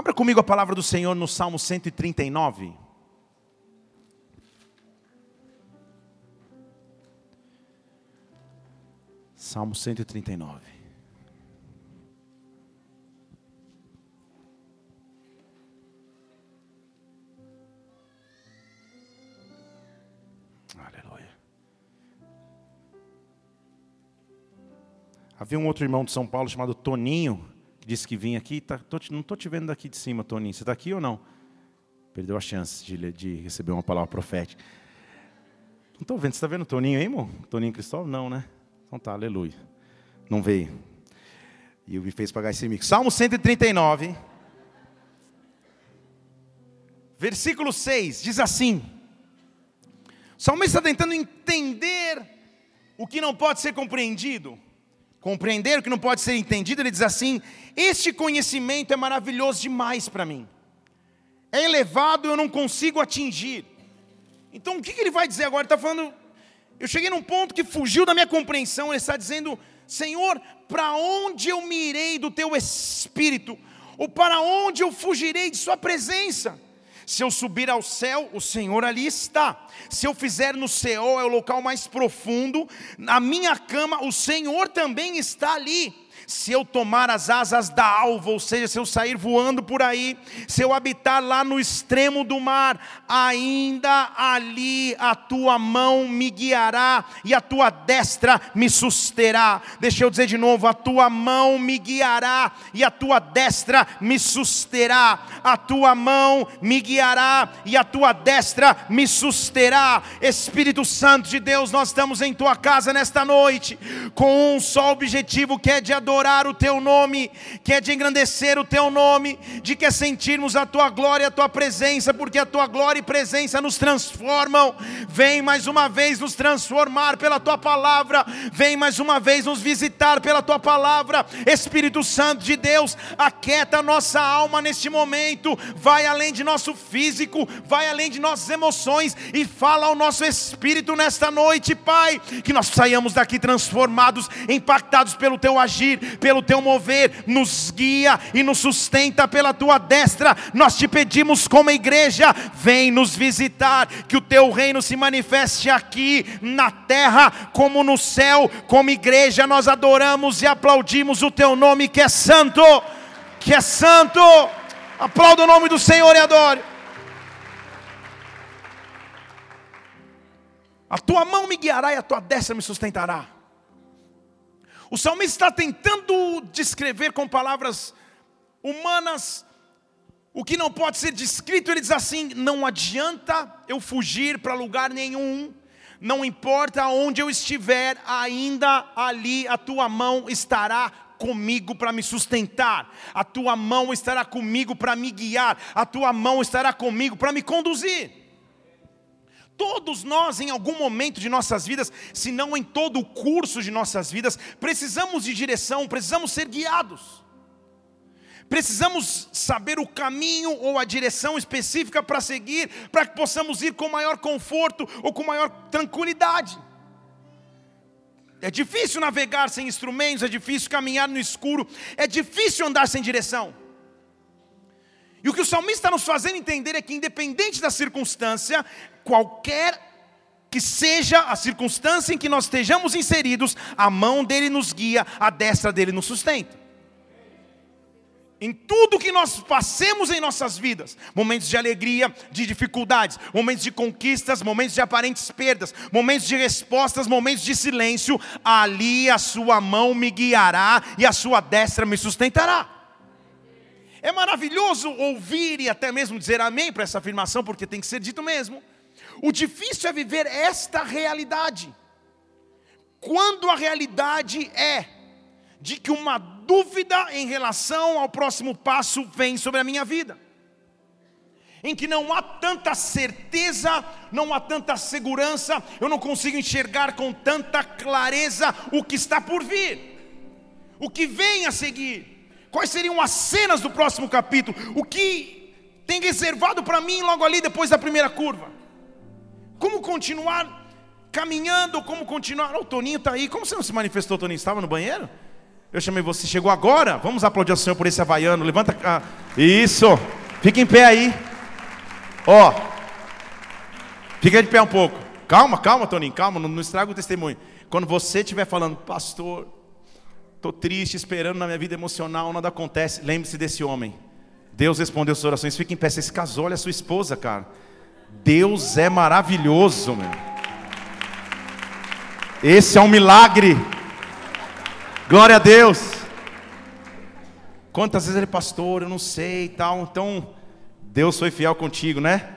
Abra comigo a palavra do Senhor no Salmo 139. Salmo 139. Aleluia. Havia um outro irmão de São Paulo chamado Toninho, disse que vinha aqui. Tá, tô, não estou te vendo daqui de cima, Toninho. Você está aqui ou não? Perdeu a chance de, de receber uma palavra profética. Não estou vendo. Você está vendo o Toninho aí, irmão? Toninho Cristóvão? Não, né? Então tá, aleluia. Não veio. E me fez pagar esse mico. Salmo 139. Versículo 6 diz assim: O salmista está tentando entender o que não pode ser compreendido, compreender o que não pode ser entendido. Ele diz assim: Este conhecimento é maravilhoso demais para mim, é elevado, eu não consigo atingir. Então o que ele vai dizer agora? Ele está falando, eu cheguei num ponto que fugiu da minha compreensão. Ele está dizendo: Senhor, para onde eu me irei do teu espírito? Ou para onde eu fugirei de Sua presença? Se eu subir ao céu, o Senhor ali está. Se eu fizer no céu, é o local mais profundo. Na minha cama, o Senhor também está ali se eu tomar as asas da alva, ou seja, se eu sair voando por aí, se eu habitar lá no extremo do mar, ainda ali a tua mão me guiará e a tua destra me susterá. Deixa eu dizer de novo: a tua mão me guiará e a tua destra me susterá. A tua mão me guiará e a tua destra me susterá. Espírito Santo de Deus, nós estamos em tua casa nesta noite com um só objetivo que é de adorar adorar o teu nome, que é de engrandecer o teu nome, de que é sentirmos a tua glória, a tua presença, porque a tua glória e presença nos transformam. Vem mais uma vez nos transformar pela tua palavra, vem mais uma vez nos visitar pela tua palavra. Espírito Santo de Deus, aquieta nossa alma neste momento, vai além de nosso físico, vai além de nossas emoções e fala ao nosso espírito nesta noite, Pai, que nós saiamos daqui transformados, impactados pelo teu agir, pelo teu mover, nos guia e nos sustenta pela tua destra. Nós te pedimos, como igreja, vem nos visitar, que o teu reino se manifeste aqui na terra, como no céu. Como igreja, nós adoramos e aplaudimos o teu nome, que é santo, que é santo. Aplauda o nome do Senhor e adore. A tua mão me guiará e a tua destra me sustentará. O salmista está tentando descrever com palavras humanas o que não pode ser descrito. Ele diz assim: não adianta eu fugir para lugar nenhum, não importa onde eu estiver, ainda ali a tua mão estará comigo para me sustentar, a tua mão estará comigo para me guiar, a tua mão estará comigo para me conduzir. Todos nós, em algum momento de nossas vidas, se não em todo o curso de nossas vidas, precisamos de direção, precisamos ser guiados. Precisamos saber o caminho ou a direção específica para seguir, para que possamos ir com maior conforto ou com maior tranquilidade. É difícil navegar sem instrumentos, é difícil caminhar no escuro, é difícil andar sem direção. E o que o salmista está nos fazendo entender é que, independente da circunstância, qualquer que seja a circunstância em que nós estejamos inseridos, a mão dele nos guia, a destra dele nos sustenta. Em tudo que nós passemos em nossas vidas, momentos de alegria, de dificuldades, momentos de conquistas, momentos de aparentes perdas, momentos de respostas, momentos de silêncio, ali a sua mão me guiará e a sua destra me sustentará. É maravilhoso ouvir e até mesmo dizer amém para essa afirmação, porque tem que ser dito mesmo. O difícil é viver esta realidade. Quando a realidade é de que uma dúvida em relação ao próximo passo vem sobre a minha vida, em que não há tanta certeza, não há tanta segurança, eu não consigo enxergar com tanta clareza o que está por vir, o que vem a seguir. Quais seriam as cenas do próximo capítulo? O que tem reservado para mim logo ali depois da primeira curva? Como continuar caminhando? Como continuar? Oh, o Toninho está aí. Como você não se manifestou, Toninho? Estava no banheiro? Eu chamei você, chegou agora? Vamos aplaudir ao Senhor por esse havaiano. Levanta a. Isso. Fica em pé aí. Ó. Fica de pé um pouco. Calma, calma, Toninho, calma, não, não estraga o testemunho. Quando você estiver falando, pastor, estou triste, esperando na minha vida emocional, nada acontece, lembre-se desse homem. Deus respondeu suas orações. Fica em pé. Você se casou, olha a sua esposa, cara. Deus é maravilhoso, meu. Esse é um milagre. Glória a Deus. Quantas vezes ele, pastor, eu não sei e tal. Então, Deus foi fiel contigo, né?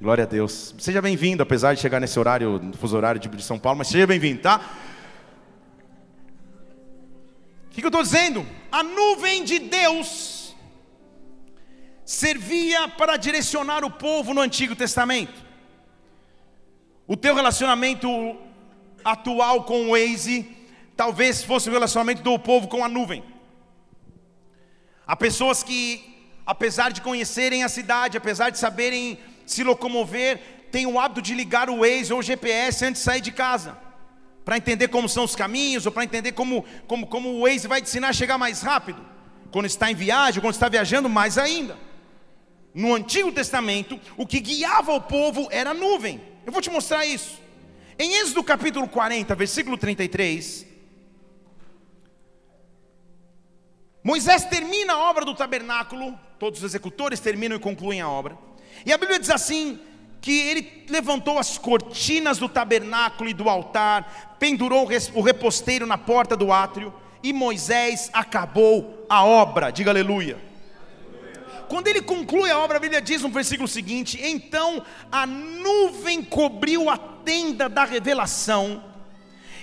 Glória a Deus. Seja bem-vindo, apesar de chegar nesse horário, no fuso horário de São Paulo, mas seja bem-vindo, tá? O que, que eu estou dizendo? A nuvem de Deus servia para direcionar o povo no Antigo Testamento. O teu relacionamento atual com o Waze talvez fosse o relacionamento do povo com a nuvem. Há pessoas que, apesar de conhecerem a cidade, apesar de saberem se locomover, têm o hábito de ligar o Waze ou o GPS antes de sair de casa, para entender como são os caminhos, ou para entender como, como, como o Waze vai te ensinar a chegar mais rápido. Quando está em viagem, quando está viajando, mais ainda no Antigo Testamento, o que guiava o povo era a nuvem. Eu vou te mostrar isso. Em Êxodo capítulo 40, versículo 33, Moisés termina a obra do tabernáculo, todos os executores terminam e concluem a obra. E a Bíblia diz assim: que ele levantou as cortinas do tabernáculo e do altar, pendurou o reposteiro na porta do átrio, e Moisés acabou a obra. Diga aleluia. Quando ele conclui a obra, a Bíblia diz no versículo seguinte: Então a nuvem cobriu a tenda da revelação,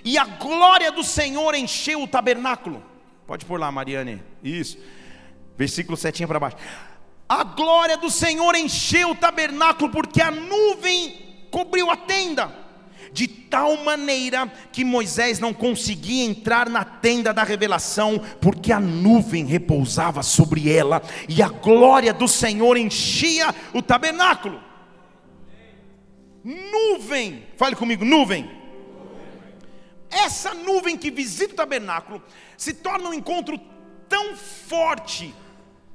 e a glória do Senhor encheu o tabernáculo. Pode pôr lá, Mariane. Isso. Versículo 7 para baixo. A glória do Senhor encheu o tabernáculo, porque a nuvem cobriu a tenda de tal maneira que Moisés não conseguia entrar na tenda da revelação, porque a nuvem repousava sobre ela e a glória do Senhor enchia o tabernáculo. Nuvem, fale comigo, nuvem. Essa nuvem que visita o tabernáculo se torna um encontro tão forte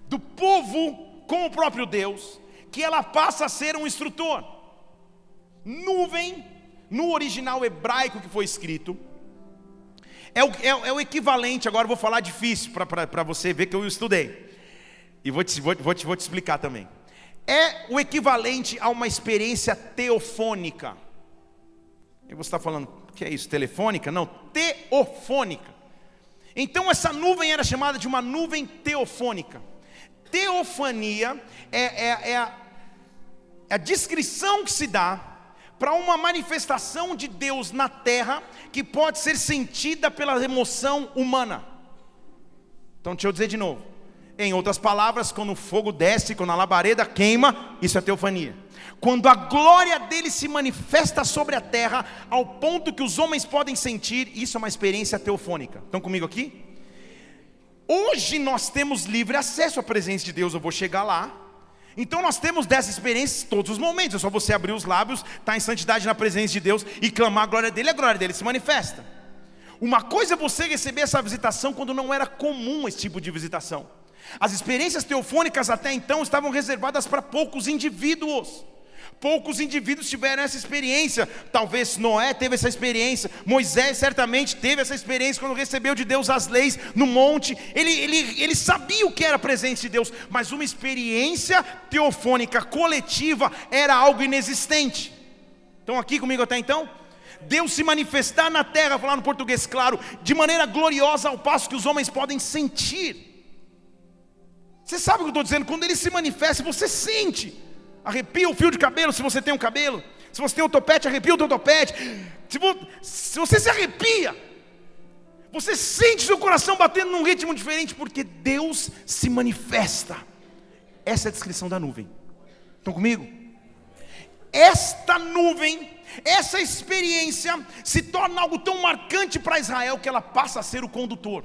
do povo com o próprio Deus, que ela passa a ser um instrutor. Nuvem no original hebraico que foi escrito, é o, é, é o equivalente, agora vou falar difícil para você ver que eu estudei. E vou te, vou, vou, te, vou te explicar também. É o equivalente a uma experiência teofônica. E você está falando, que é isso? Telefônica? Não, teofônica. Então essa nuvem era chamada de uma nuvem teofônica. Teofania é, é, é, a, é a descrição que se dá para uma manifestação de Deus na terra que pode ser sentida pela emoção humana. Então, deixa eu dizer de novo. Em outras palavras, quando o fogo desce, quando a labareda queima, isso é teofania. Quando a glória dele se manifesta sobre a terra, ao ponto que os homens podem sentir, isso é uma experiência teofônica. Estão comigo aqui? Hoje nós temos livre acesso à presença de Deus, eu vou chegar lá. Então nós temos dessa experiência todos os momentos. É só você abrir os lábios, estar tá em santidade na presença de Deus e clamar a glória dele, a glória dele se manifesta. Uma coisa é você receber essa visitação quando não era comum esse tipo de visitação. As experiências teofônicas até então estavam reservadas para poucos indivíduos. Poucos indivíduos tiveram essa experiência. Talvez Noé teve essa experiência. Moisés certamente teve essa experiência quando recebeu de Deus as leis no monte. Ele, ele, ele sabia o que era a presença de Deus, mas uma experiência teofônica coletiva era algo inexistente. Estão aqui comigo até então? Deus se manifestar na terra, falar no português claro, de maneira gloriosa, ao passo que os homens podem sentir. Você sabe o que eu estou dizendo? Quando ele se manifesta, você sente. Arrepia o fio de cabelo se você tem um cabelo. Se você tem um topete, arrepia o teu topete. Se, se você se arrepia, você sente seu coração batendo num ritmo diferente, porque Deus se manifesta. Essa é a descrição da nuvem. Estão comigo? Esta nuvem, essa experiência, se torna algo tão marcante para Israel que ela passa a ser o condutor.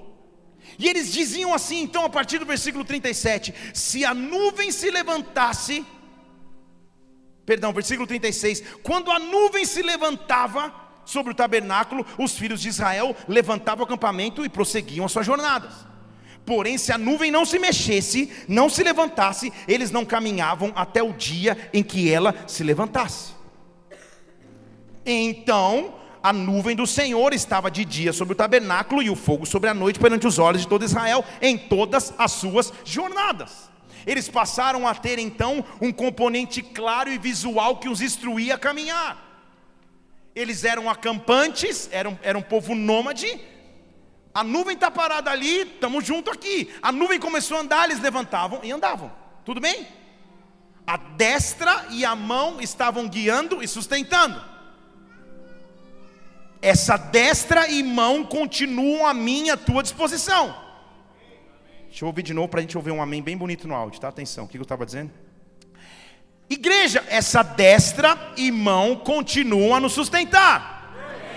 E eles diziam assim, então, a partir do versículo 37: se a nuvem se levantasse, perdão, versículo 36. Quando a nuvem se levantava sobre o tabernáculo, os filhos de Israel levantavam o acampamento e prosseguiam as suas jornadas. Porém, se a nuvem não se mexesse, não se levantasse, eles não caminhavam até o dia em que ela se levantasse. Então, a nuvem do Senhor estava de dia sobre o tabernáculo e o fogo sobre a noite perante os olhos de todo Israel em todas as suas jornadas. Eles passaram a ter então um componente claro e visual que os instruía a caminhar. Eles eram acampantes, eram, eram um povo nômade, a nuvem está parada ali, estamos junto aqui. A nuvem começou a andar, eles levantavam e andavam. Tudo bem? A destra e a mão estavam guiando e sustentando. Essa destra e mão continuam a minha a tua disposição. Deixa eu ouvir de novo para a gente ouvir um amém bem bonito no áudio, tá? Atenção, o que eu estava dizendo? Igreja, essa destra e mão continuam a nos sustentar.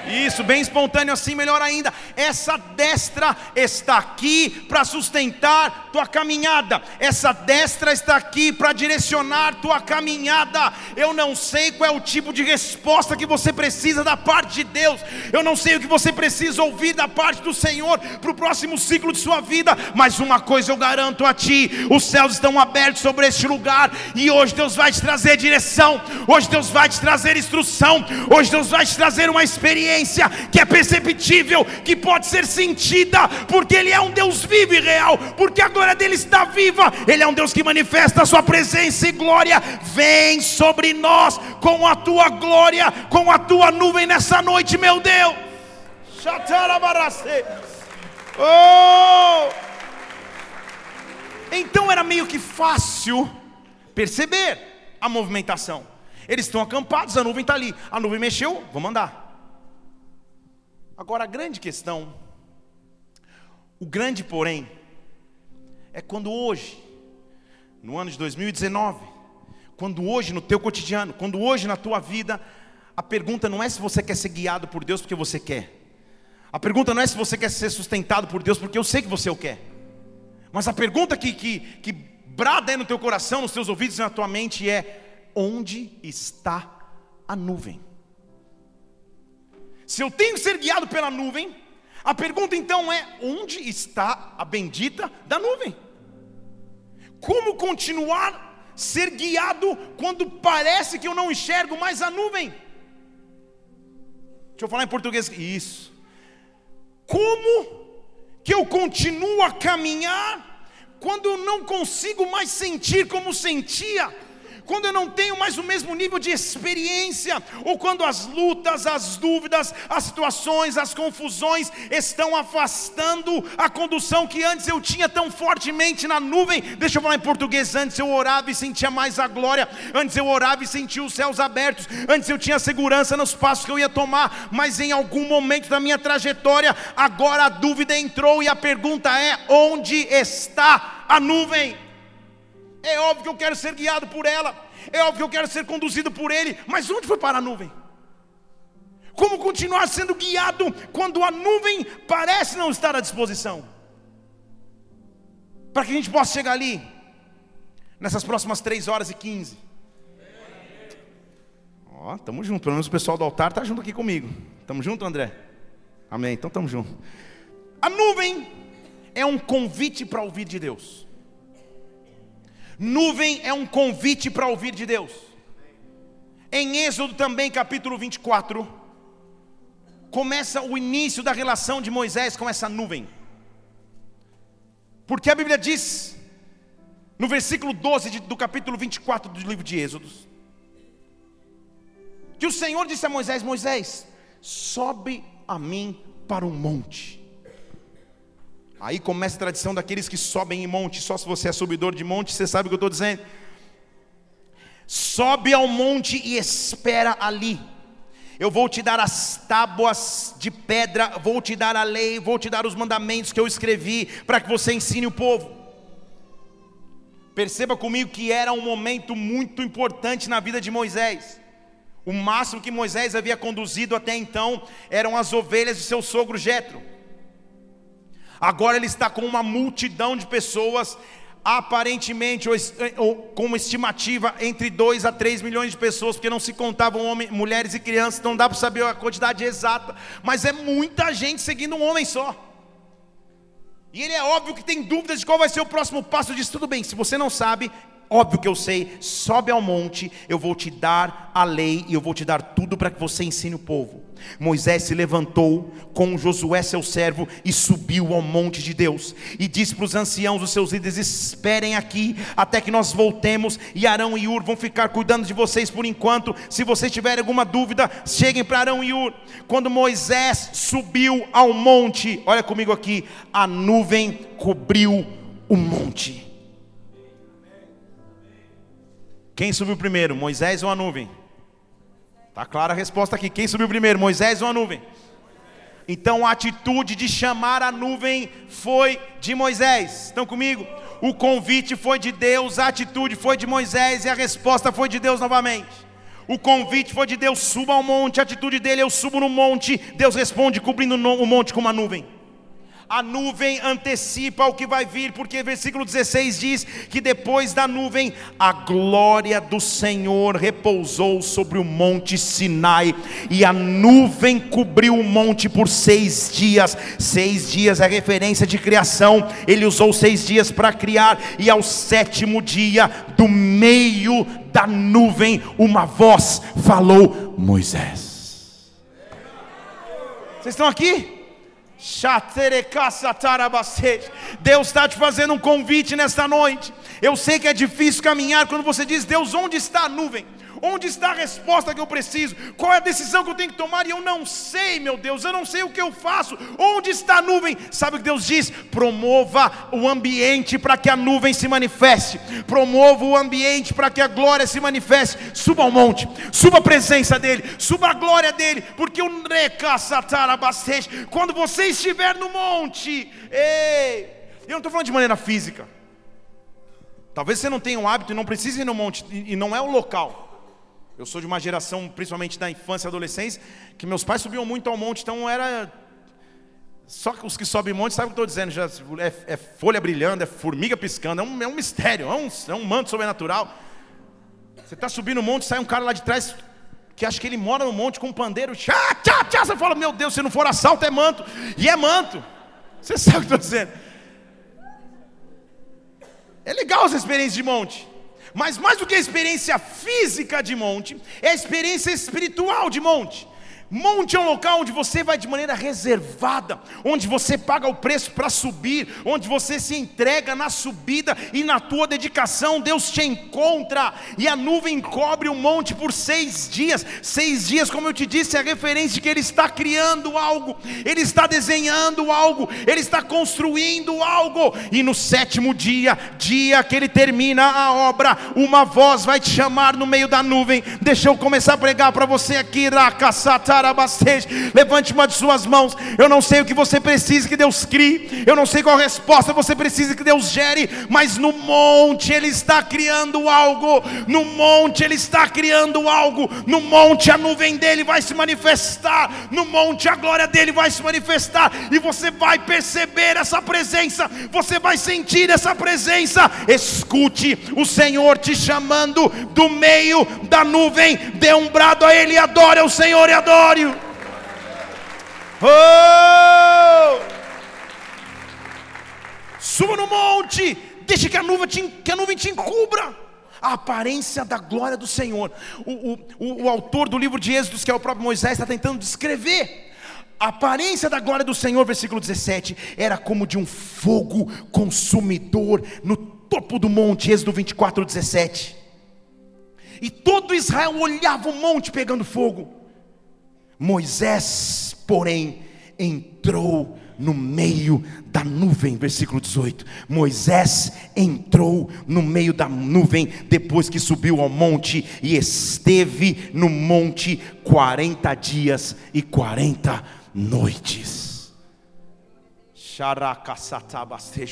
Isso, bem espontâneo assim, melhor ainda. Essa destra está aqui para sustentar tua caminhada. Essa destra está aqui para direcionar tua caminhada. Eu não sei qual é o tipo de resposta que você precisa da parte de Deus. Eu não sei o que você precisa ouvir da parte do Senhor para o próximo ciclo de sua vida. Mas uma coisa eu garanto a ti: os céus estão abertos sobre este lugar. E hoje Deus vai te trazer direção. Hoje Deus vai te trazer instrução. Hoje Deus vai te trazer uma experiência experiência que é perceptível, que pode ser sentida, porque Ele é um Deus vivo e real, porque a glória dele está viva, Ele é um Deus que manifesta a Sua presença e glória. Vem sobre nós com a tua glória, com a tua nuvem nessa noite, meu Deus. Oh! Então era meio que fácil perceber a movimentação. Eles estão acampados, a nuvem está ali. A nuvem mexeu, vamos andar. Agora, a grande questão, o grande porém, é quando hoje, no ano de 2019, quando hoje no teu cotidiano, quando hoje na tua vida, a pergunta não é se você quer ser guiado por Deus porque você quer. A pergunta não é se você quer ser sustentado por Deus porque eu sei que você o quer. Mas a pergunta que, que, que brada aí no teu coração, nos teus ouvidos e na tua mente é: onde está a nuvem? Se eu tenho que ser guiado pela nuvem, a pergunta então é: onde está a bendita da nuvem? Como continuar ser guiado quando parece que eu não enxergo mais a nuvem? Deixa eu falar em português. Isso. Como que eu continuo a caminhar quando eu não consigo mais sentir como sentia? Quando eu não tenho mais o mesmo nível de experiência, ou quando as lutas, as dúvidas, as situações, as confusões estão afastando a condução que antes eu tinha tão fortemente na nuvem. Deixa eu falar em português: antes eu orava e sentia mais a glória, antes eu orava e sentia os céus abertos, antes eu tinha segurança nos passos que eu ia tomar, mas em algum momento da minha trajetória, agora a dúvida entrou e a pergunta é: onde está a nuvem? É óbvio que eu quero ser guiado por ela. É óbvio que eu quero ser conduzido por Ele. Mas onde foi parar a nuvem? Como continuar sendo guiado quando a nuvem parece não estar à disposição? Para que a gente possa chegar ali, nessas próximas 3 horas e 15. Ó, estamos juntos. Pelo menos o pessoal do altar está junto aqui comigo. Estamos juntos, André? Amém. Então estamos juntos. A nuvem é um convite para ouvir de Deus. Nuvem é um convite para ouvir de Deus. Em Êxodo também, capítulo 24, começa o início da relação de Moisés com essa nuvem. Porque a Bíblia diz, no versículo 12 do capítulo 24 do livro de Êxodos, que o Senhor disse a Moisés: Moisés, sobe a mim para um monte Aí começa a tradição daqueles que sobem em monte. Só se você é subidor de monte, você sabe o que eu estou dizendo. Sobe ao monte e espera ali. Eu vou te dar as tábuas de pedra, vou te dar a lei, vou te dar os mandamentos que eu escrevi para que você ensine o povo. Perceba comigo que era um momento muito importante na vida de Moisés. O máximo que Moisés havia conduzido até então eram as ovelhas de seu sogro Jetro. Agora ele está com uma multidão de pessoas, aparentemente, ou, ou, com uma estimativa entre 2 a 3 milhões de pessoas, porque não se contavam homens, mulheres e crianças, não dá para saber a quantidade exata, mas é muita gente seguindo um homem só. E ele é óbvio que tem dúvidas de qual vai ser o próximo passo. Diz: tudo bem, se você não sabe, óbvio que eu sei, sobe ao monte, eu vou te dar a lei e eu vou te dar tudo para que você ensine o povo. Moisés se levantou com Josué, seu servo, e subiu ao monte de Deus, e disse para os anciãos, os seus líderes: Esperem aqui até que nós voltemos, e Arão e Ur vão ficar cuidando de vocês por enquanto. Se vocês tiverem alguma dúvida, cheguem para Arão e Ur. Quando Moisés subiu ao monte, olha comigo aqui, a nuvem cobriu o monte. Quem subiu primeiro, Moisés ou a nuvem? Está clara a resposta aqui. Quem subiu primeiro, Moisés ou a nuvem? Então a atitude de chamar a nuvem foi de Moisés. Estão comigo? O convite foi de Deus, a atitude foi de Moisés e a resposta foi de Deus novamente. O convite foi de Deus, suba ao monte, a atitude dele, eu subo no monte. Deus responde cobrindo o monte com uma nuvem a nuvem antecipa o que vai vir, porque versículo 16 diz que depois da nuvem a glória do Senhor repousou sobre o monte Sinai, e a nuvem cobriu o monte por seis dias. Seis dias é referência de criação, ele usou seis dias para criar, e ao sétimo dia, do meio da nuvem, uma voz falou: Moisés. Vocês estão aqui? Deus está te fazendo um convite nesta noite. Eu sei que é difícil caminhar quando você diz: Deus, onde está a nuvem? Onde está a resposta que eu preciso? Qual é a decisão que eu tenho que tomar? E eu não sei, meu Deus, eu não sei o que eu faço. Onde está a nuvem? Sabe o que Deus diz? Promova o ambiente para que a nuvem se manifeste. Promova o ambiente para que a glória se manifeste. Suba ao monte, suba a presença dEle, suba a glória dEle, porque o quando você estiver no monte, ei, eu não estou falando de maneira física. Talvez você não tenha um hábito e não precise ir no monte, e não é o local. Eu sou de uma geração, principalmente da infância e adolescência, que meus pais subiam muito ao monte, então era. Só que os que sobem monte sabem o que eu estou dizendo, já é, é, folha brilhando, é formiga piscando, é um, é um mistério, é um, é um manto sobrenatural. Você está subindo o monte, sai um cara lá de trás que acha que ele mora no monte com um pandeiro, tchá, tchá, tchá, você fala, meu Deus, se não for assalto é manto, e é manto. Você sabe o que eu estou dizendo? É legal essa experiência de monte. Mas mais do que a experiência física de monte, é a experiência espiritual de monte. Monte é um local onde você vai de maneira reservada, onde você paga o preço para subir, onde você se entrega na subida e na tua dedicação, Deus te encontra, e a nuvem cobre o monte por seis dias. Seis dias, como eu te disse, é a referência de que Ele está criando algo, Ele está desenhando algo, Ele está construindo algo, e no sétimo dia, dia que Ele termina a obra, uma voz vai te chamar no meio da nuvem. Deixa eu começar a pregar para você aqui, Rakasata. Levante uma de suas mãos. Eu não sei o que você precisa que Deus crie. Eu não sei qual resposta você precisa que Deus gere. Mas no monte Ele está criando algo. No monte Ele está criando algo. No monte a nuvem dele vai se manifestar. No monte a glória dele vai se manifestar. E você vai perceber essa presença. Você vai sentir essa presença. Escute o Senhor te chamando do meio da nuvem. Dê um brado a Ele e adore o Senhor e adore. Oh! Suba no monte, deixe que a nuvem te, que a nuvem te encubra. A aparência da glória do Senhor. O, o, o autor do livro de Êxodos, que é o próprio Moisés, está tentando descrever. A aparência da glória do Senhor, versículo 17, era como de um fogo consumidor no topo do monte, Êxodo 24, 17. E todo Israel olhava o monte pegando fogo. Moisés, porém, entrou no meio da nuvem, versículo 18. Moisés entrou no meio da nuvem depois que subiu ao monte e esteve no monte 40 dias e 40 noites.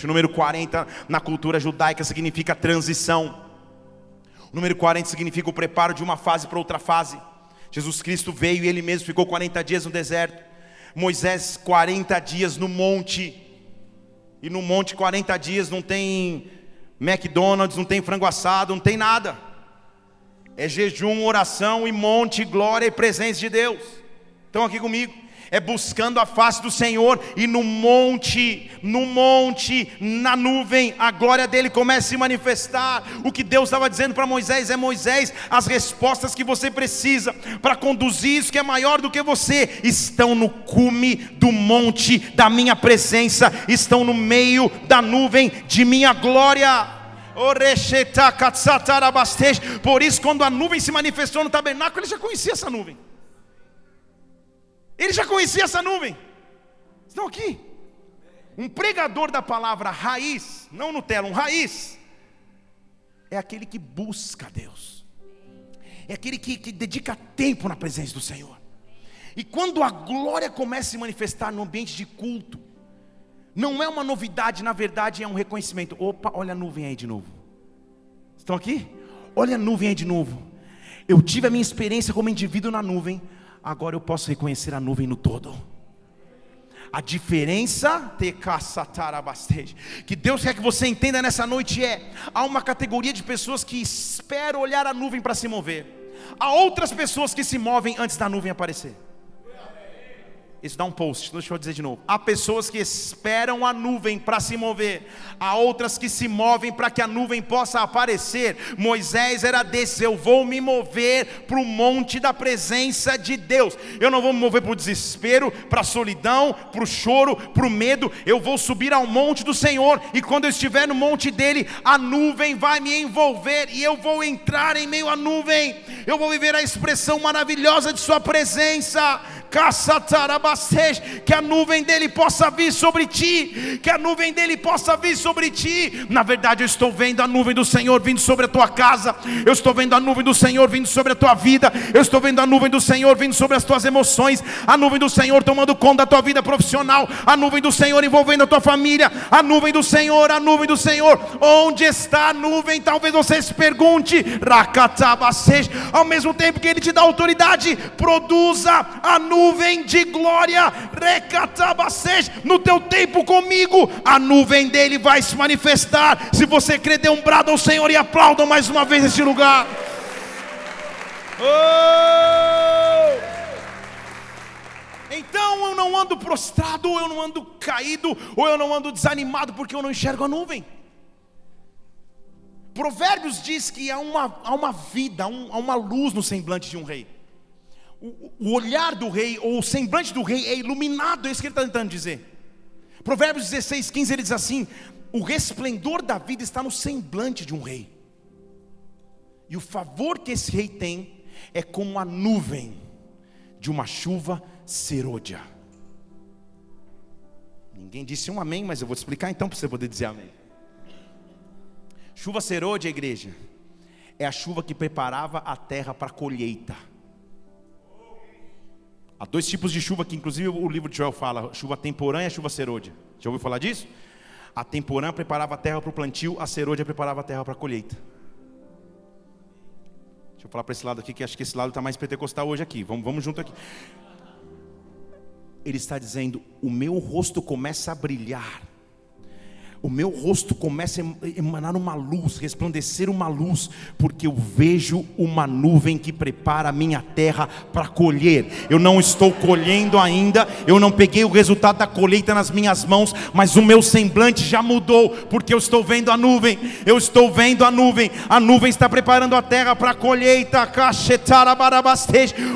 Número 40 na cultura judaica significa transição. O número 40 significa o preparo de uma fase para outra fase. Jesus Cristo veio e ele mesmo ficou 40 dias no deserto. Moisés 40 dias no monte. E no monte 40 dias não tem McDonald's, não tem frango assado, não tem nada. É jejum, oração e monte, glória e presença de Deus. Estão aqui comigo? É buscando a face do Senhor e no monte, no monte, na nuvem, a glória dele começa a se manifestar. O que Deus estava dizendo para Moisés é: Moisés, as respostas que você precisa para conduzir isso que é maior do que você estão no cume do monte da minha presença, estão no meio da nuvem de minha glória. Por isso, quando a nuvem se manifestou no tabernáculo, ele já conhecia essa nuvem. Ele já conhecia essa nuvem. Estão aqui. Um pregador da palavra raiz, não Nutella, um raiz, é aquele que busca Deus, é aquele que, que dedica tempo na presença do Senhor. E quando a glória começa a se manifestar no ambiente de culto, não é uma novidade, na verdade é um reconhecimento. Opa, olha a nuvem aí de novo. Estão aqui? Olha a nuvem aí de novo. Eu tive a minha experiência como indivíduo na nuvem, agora eu posso reconhecer a nuvem no todo. A diferença que Deus quer que você entenda nessa noite é: há uma categoria de pessoas que esperam olhar a nuvem para se mover, há outras pessoas que se movem antes da nuvem aparecer. Isso dá um post, deixa eu dizer de novo. Há pessoas que esperam a nuvem para se mover, há outras que se movem para que a nuvem possa aparecer. Moisés era desse: eu vou me mover para o monte da presença de Deus. Eu não vou me mover para o desespero, para a solidão, para o choro, para o medo. Eu vou subir ao monte do Senhor, e quando eu estiver no monte dele, a nuvem vai me envolver, e eu vou entrar em meio à nuvem. Eu vou viver a expressão maravilhosa de Sua presença que a nuvem dele possa vir sobre ti, que a nuvem dele possa vir sobre ti. Na verdade, eu estou vendo a nuvem do Senhor vindo sobre a tua casa, eu estou vendo a nuvem do Senhor vindo sobre a tua vida, eu estou vendo a nuvem do Senhor vindo sobre as tuas emoções, a nuvem do Senhor tomando conta da tua vida profissional, a nuvem do Senhor envolvendo a tua família, a nuvem do Senhor, a nuvem do Senhor. Onde está a nuvem? Talvez você se pergunte, ao mesmo tempo que ele te dá autoridade, produza a nuvem nuvem de glória, no teu tempo comigo, a nuvem dele vai se manifestar. Se você crer, dê um brado ao Senhor e aplaudam mais uma vez esse lugar. Oh! Então eu não ando prostrado, eu não ando caído, ou eu não ando desanimado porque eu não enxergo a nuvem. Provérbios diz que há uma, há uma vida, há uma luz no semblante de um rei o, olhar do rei, ou o semblante do rei é iluminado, é isso que ele está tentando dizer. Provérbios 16, 15, ele diz assim: o resplendor da vida está no semblante de um rei, e o favor que esse rei tem é como a nuvem de uma chuva serôdia. Ninguém disse um amém, mas eu vou te explicar então para você poder dizer amém. Chuva serôdia, igreja, é a chuva que preparava a terra para a colheita. Há dois tipos de chuva que, inclusive, o livro de Joel fala: chuva temporânea e chuva serôdia. Já ouviu falar disso? A temporã preparava a terra para o plantio, a serôdia preparava a terra para a colheita. Deixa eu falar para esse lado aqui, que acho que esse lado está mais pentecostal hoje aqui. Vamos, vamos junto aqui. Ele está dizendo: o meu rosto começa a brilhar o meu rosto começa a emanar uma luz, resplandecer uma luz, porque eu vejo uma nuvem que prepara a minha terra para colher. Eu não estou colhendo ainda, eu não peguei o resultado da colheita nas minhas mãos, mas o meu semblante já mudou, porque eu estou vendo a nuvem. Eu estou vendo a nuvem. A nuvem está preparando a terra para a colheita.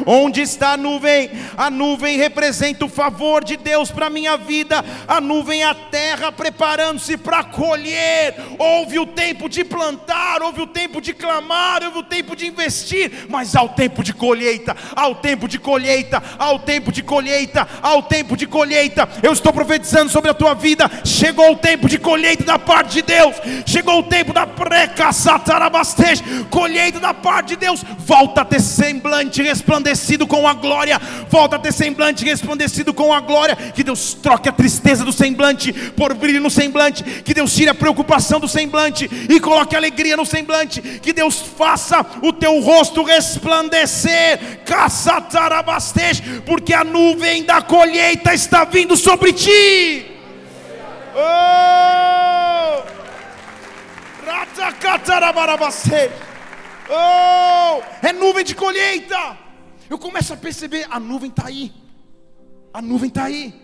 Onde está a nuvem? A nuvem representa o favor de Deus para a minha vida. A nuvem é a terra preparando-se para colher. Houve o tempo de plantar, houve o tempo de clamar, houve o tempo de investir, mas há o tempo de colheita, há o tempo de colheita, há o tempo de colheita, há o tempo de colheita. Eu estou profetizando sobre a tua vida. Chegou o tempo de colheita da parte de Deus. Chegou o tempo da precaçatarabastej, colheita da parte de Deus. Volta a ter semblante resplandecido com a glória. Volta a ter semblante resplandecido com a glória. Que Deus troque a tristeza do semblante por brilho no semblante semblante, que Deus tire a preocupação do semblante e coloque alegria no semblante, que Deus faça o teu rosto resplandecer, porque a nuvem da colheita está vindo sobre ti. Oh! Oh! É nuvem de colheita. Eu começo a perceber, a nuvem está aí. A nuvem está aí.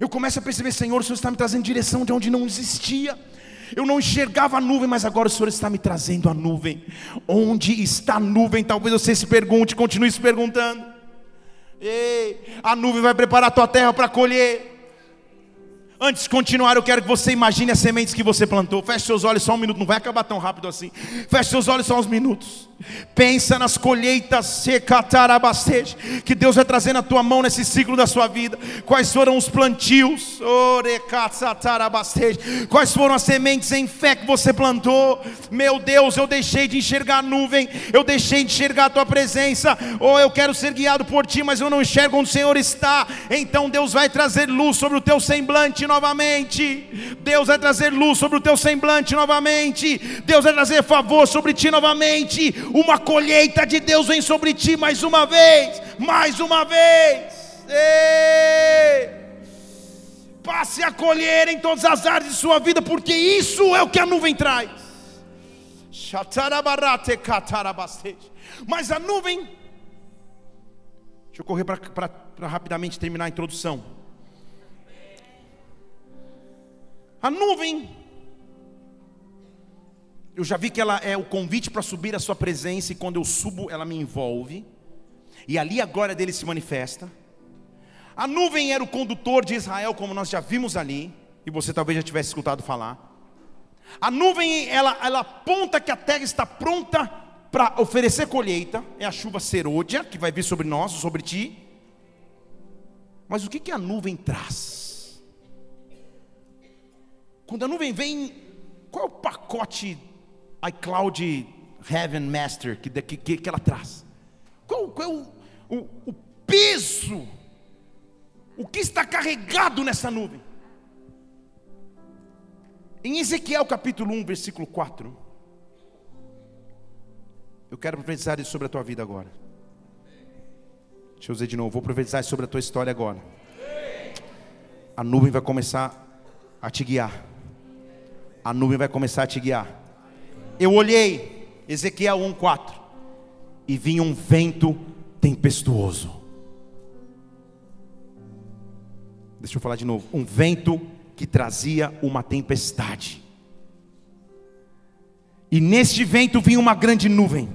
Eu começo a perceber, Senhor, o Senhor está me trazendo direção de onde não existia. Eu não enxergava a nuvem, mas agora o Senhor está me trazendo a nuvem. Onde está a nuvem? Talvez você se pergunte, continue se perguntando. Ei, a nuvem vai preparar a tua terra para colher. Antes de continuar, eu quero que você imagine as sementes que você plantou. Feche seus olhos só um minuto, não vai acabar tão rápido assim. Feche seus olhos só uns minutos. Pensa nas colheitas que Deus vai trazer na tua mão nesse ciclo da sua vida. Quais foram os plantios? Quais foram as sementes em fé que você plantou? Meu Deus, eu deixei de enxergar a nuvem, eu deixei de enxergar a tua presença. Ou oh, eu quero ser guiado por ti, mas eu não enxergo onde o Senhor está. Então Deus vai trazer luz sobre o teu semblante novamente. Deus vai trazer luz sobre o teu semblante novamente. Deus vai trazer favor sobre ti novamente uma colheita de Deus vem sobre ti mais uma vez, mais uma vez. Ei! Passe a colher em todas as áreas de sua vida, porque isso é o que a nuvem traz. Mas a nuvem, deixa eu correr para rapidamente terminar a introdução. A nuvem eu já vi que ela é o convite para subir a sua presença, e quando eu subo, ela me envolve, e ali a glória dele se manifesta. A nuvem era o condutor de Israel, como nós já vimos ali, e você talvez já tivesse escutado falar. A nuvem, ela, ela aponta que a terra está pronta para oferecer colheita, é a chuva serôdia que vai vir sobre nós, sobre ti. Mas o que, que a nuvem traz? Quando a nuvem vem, qual é o pacote iCloud Heaven Master que, que, que ela traz? Qual, qual é o, o, o peso? O que está carregado nessa nuvem? Em Ezequiel capítulo 1, versículo 4. Eu quero profetizar isso sobre a tua vida agora. Deixa eu dizer de novo, vou profetizar sobre a tua história agora. A nuvem vai começar a te guiar. A nuvem vai começar a te guiar. Eu olhei, Ezequiel 1,4, e vinha um vento tempestuoso. Deixa eu falar de novo. Um vento que trazia uma tempestade. E neste vento vinha uma grande nuvem.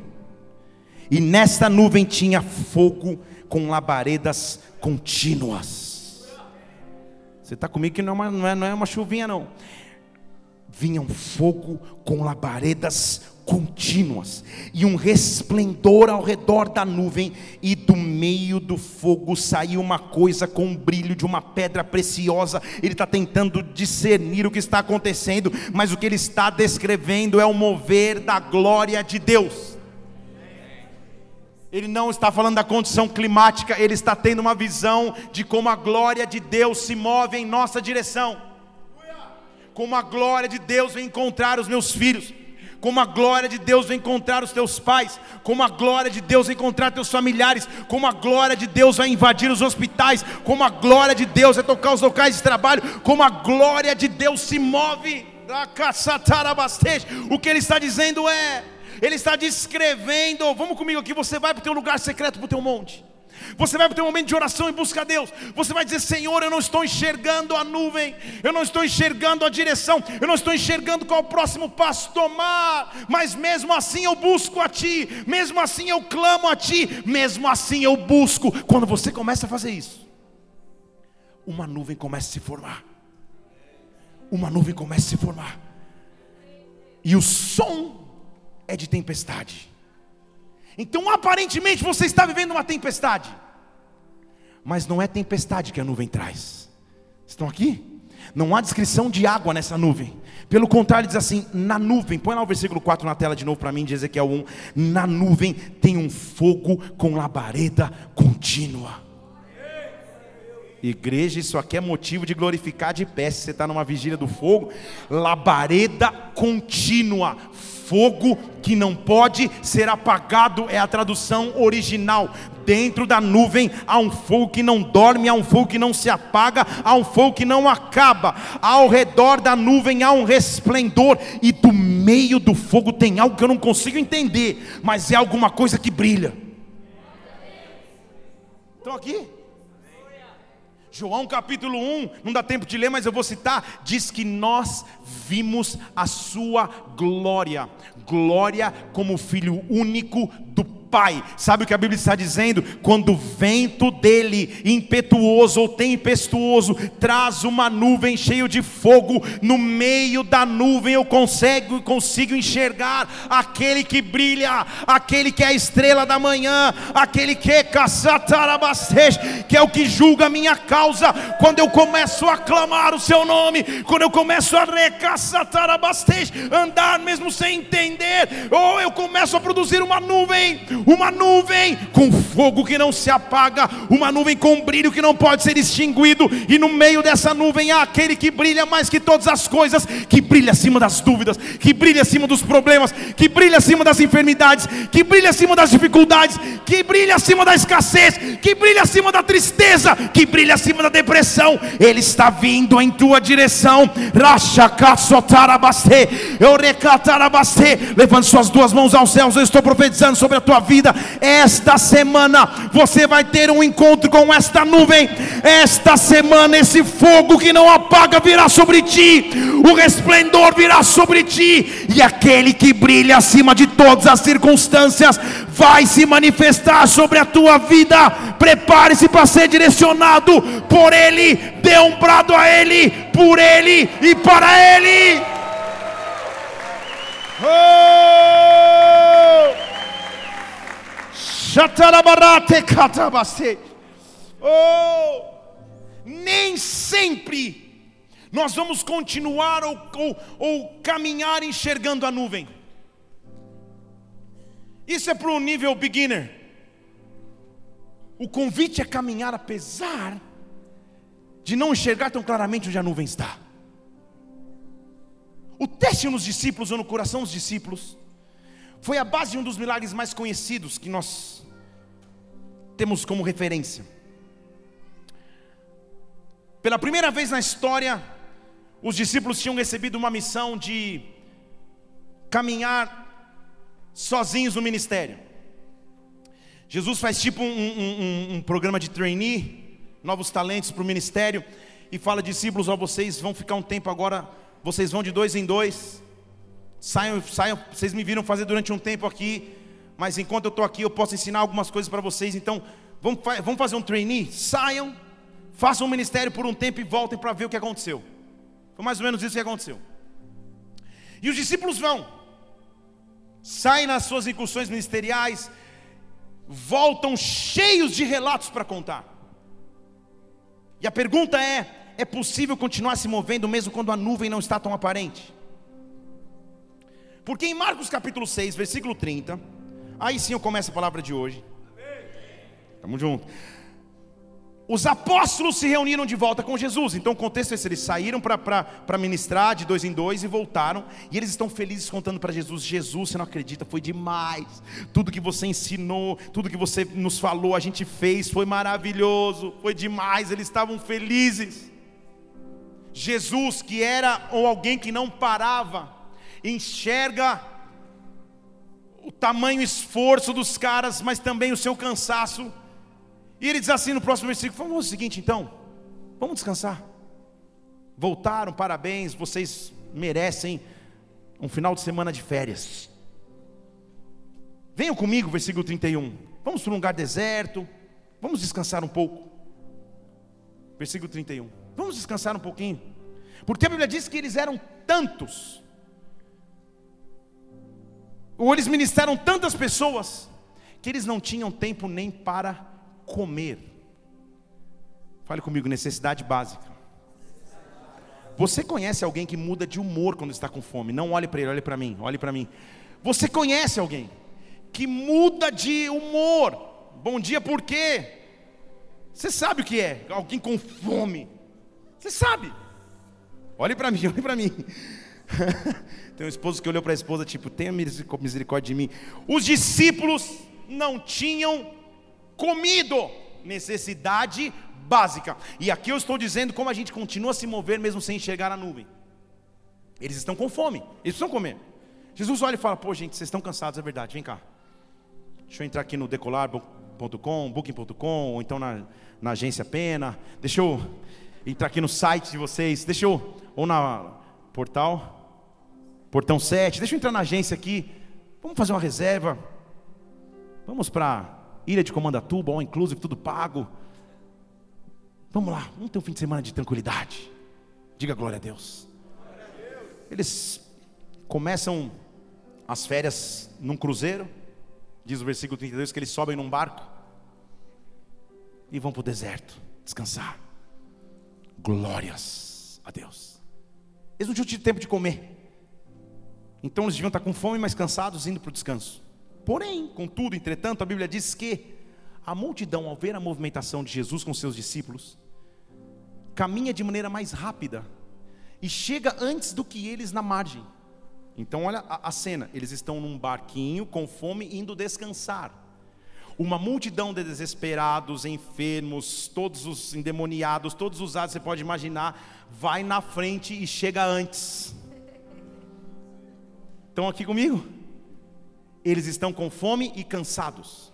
E nesta nuvem tinha fogo com labaredas contínuas. Você está comigo que não é, uma, não, é, não é uma chuvinha, não vinha um fogo com labaredas contínuas e um resplendor ao redor da nuvem, e do meio do fogo saiu uma coisa com o brilho de uma pedra preciosa. Ele está tentando discernir o que está acontecendo, mas o que ele está descrevendo é o mover da glória de Deus. Ele não está falando da condição climática, ele está tendo uma visão de como a glória de Deus se move em nossa direção como a glória de Deus vem encontrar os meus filhos, como a glória de Deus vem encontrar os teus pais, como a glória de Deus vem encontrar teus familiares, como a glória de Deus vai invadir os hospitais, como a glória de Deus vai tocar os locais de trabalho, como a glória de Deus se move. O que ele está dizendo é, ele está descrevendo, vamos comigo aqui, você vai para o teu lugar secreto, para o teu monte. Você vai ter um momento de oração e busca a Deus. Você vai dizer: Senhor, eu não estou enxergando a nuvem, eu não estou enxergando a direção, eu não estou enxergando qual o próximo passo tomar, mas mesmo assim eu busco a Ti, mesmo assim eu clamo a Ti, mesmo assim eu busco. Quando você começa a fazer isso, uma nuvem começa a se formar. Uma nuvem começa a se formar. E o som é de tempestade. Então, aparentemente, você está vivendo uma tempestade, mas não é tempestade que a nuvem traz. Estão aqui? Não há descrição de água nessa nuvem. Pelo contrário, diz assim: na nuvem, põe lá o versículo 4 na tela de novo para mim, de Ezequiel 1. Na nuvem tem um fogo com labareda contínua. Igreja, isso aqui é motivo de glorificar de pé. Se você está numa vigília do fogo, labareda contínua, fogo que não pode ser apagado, é a tradução original. Dentro da nuvem há um fogo que não dorme, há um fogo que não se apaga, há um fogo que não acaba. Ao redor da nuvem há um resplendor, e do meio do fogo tem algo que eu não consigo entender, mas é alguma coisa que brilha. Estão aqui? João capítulo 1, não dá tempo de ler, mas eu vou citar, diz que nós vimos a sua glória, glória como filho único do Pai. Sabe o que a Bíblia está dizendo? Quando o vento dele, impetuoso ou tempestuoso, traz uma nuvem cheia de fogo, no meio da nuvem eu consigo, consigo enxergar aquele que brilha, aquele que é a estrela da manhã, aquele que é que é o que julga a minha causa. Quando eu começo a clamar o seu nome, quando eu começo a andar mesmo sem entender, ou eu começo a produzir uma nuvem uma nuvem com fogo que não se apaga, uma nuvem com brilho que não pode ser extinguido, e no meio dessa nuvem há aquele que brilha mais que todas as coisas, que brilha acima das dúvidas, que brilha acima dos problemas, que brilha acima das enfermidades, que brilha acima das dificuldades, que brilha acima da escassez, que brilha acima da tristeza, que brilha acima da depressão. Ele está vindo em tua direção. Levante suas duas mãos aos céus. Eu estou profetizando sobre a tua vida vida. Esta semana você vai ter um encontro com esta nuvem. Esta semana esse fogo que não apaga virá sobre ti. O resplendor virá sobre ti e aquele que brilha acima de todas as circunstâncias vai se manifestar sobre a tua vida. Prepare-se para ser direcionado por ele. Dê um brado a ele, por ele e para ele. Oh! Oh, nem sempre nós vamos continuar ou, ou, ou caminhar enxergando a nuvem. Isso é para o nível beginner. O convite é caminhar apesar de não enxergar tão claramente onde a nuvem está. O teste nos discípulos ou no coração dos discípulos foi a base de um dos milagres mais conhecidos que nós temos como referência. Pela primeira vez na história, os discípulos tinham recebido uma missão de caminhar sozinhos no ministério. Jesus faz tipo um, um, um, programa de trainee, novos talentos para o ministério, e fala, discípulos, ó, vocês vão ficar um tempo agora, vocês vão de dois em dois, saiam, saiam, vocês me viram fazer durante um tempo aqui, mas enquanto eu estou aqui eu posso ensinar algumas coisas para vocês, então vamos, vamos fazer um trainee, saiam, façam um ministério por um tempo e voltem para ver o que aconteceu. Foi mais ou menos isso que aconteceu. E os discípulos vão, saem nas suas incursões ministeriais, voltam cheios de relatos para contar. E a pergunta é: é possível continuar se movendo mesmo quando a nuvem não está tão aparente? Porque em Marcos capítulo 6, versículo 30, Aí sim eu começo a palavra de hoje. Tamo junto. Os apóstolos se reuniram de volta com Jesus. Então o contexto é esse: eles saíram para ministrar de dois em dois e voltaram. E eles estão felizes contando para Jesus: Jesus, você não acredita, foi demais. Tudo que você ensinou, tudo que você nos falou, a gente fez, foi maravilhoso, foi demais. Eles estavam felizes. Jesus, que era ou alguém que não parava, enxerga o tamanho esforço dos caras, mas também o seu cansaço. E ele diz assim no próximo versículo: Vamos o seguinte então, vamos descansar. Voltaram, parabéns, vocês merecem um final de semana de férias. Venham comigo, versículo 31. Vamos para um lugar deserto, vamos descansar um pouco. Versículo 31. Vamos descansar um pouquinho. Porque a Bíblia diz que eles eram tantos ou eles ministraram tantas pessoas que eles não tinham tempo nem para comer. Fale comigo, necessidade básica. Você conhece alguém que muda de humor quando está com fome? Não olhe para ele, olhe para mim, olhe para mim. Você conhece alguém que muda de humor? Bom dia, por quê? Você sabe o que é? Alguém com fome. Você sabe. Olhe para mim, olhe para mim. Tem um esposo que olhou para a esposa, tipo, tenha misericórdia de mim. Os discípulos não tinham comido, necessidade básica. E aqui eu estou dizendo como a gente continua a se mover mesmo sem enxergar a nuvem. Eles estão com fome, eles precisam comer. Jesus olha e fala: Pô, gente, vocês estão cansados, é verdade, vem cá. Deixa eu entrar aqui no booking.com, booking.com, ou então na, na agência Pena. Deixa eu entrar aqui no site de vocês, deixa eu, ou na portal, portão 7, deixa eu entrar na agência aqui, vamos fazer uma reserva, vamos para Ilha de Comandatuba, all inclusive, tudo pago. Vamos lá, vamos ter um fim de semana de tranquilidade. Diga glória a Deus. Eles começam as férias num cruzeiro, diz o versículo 32 que eles sobem num barco e vão para o deserto descansar. Glórias a Deus. Eles não tinham tido tempo de comer. Então eles deviam estar com fome, mas cansados, indo para o descanso. Porém, contudo, entretanto, a Bíblia diz que a multidão, ao ver a movimentação de Jesus com seus discípulos, caminha de maneira mais rápida e chega antes do que eles na margem. Então, olha a, a cena: eles estão num barquinho com fome, indo descansar. Uma multidão de desesperados, enfermos, todos os endemoniados, todos os usados, você pode imaginar, vai na frente e chega antes. Estão aqui comigo? Eles estão com fome e cansados.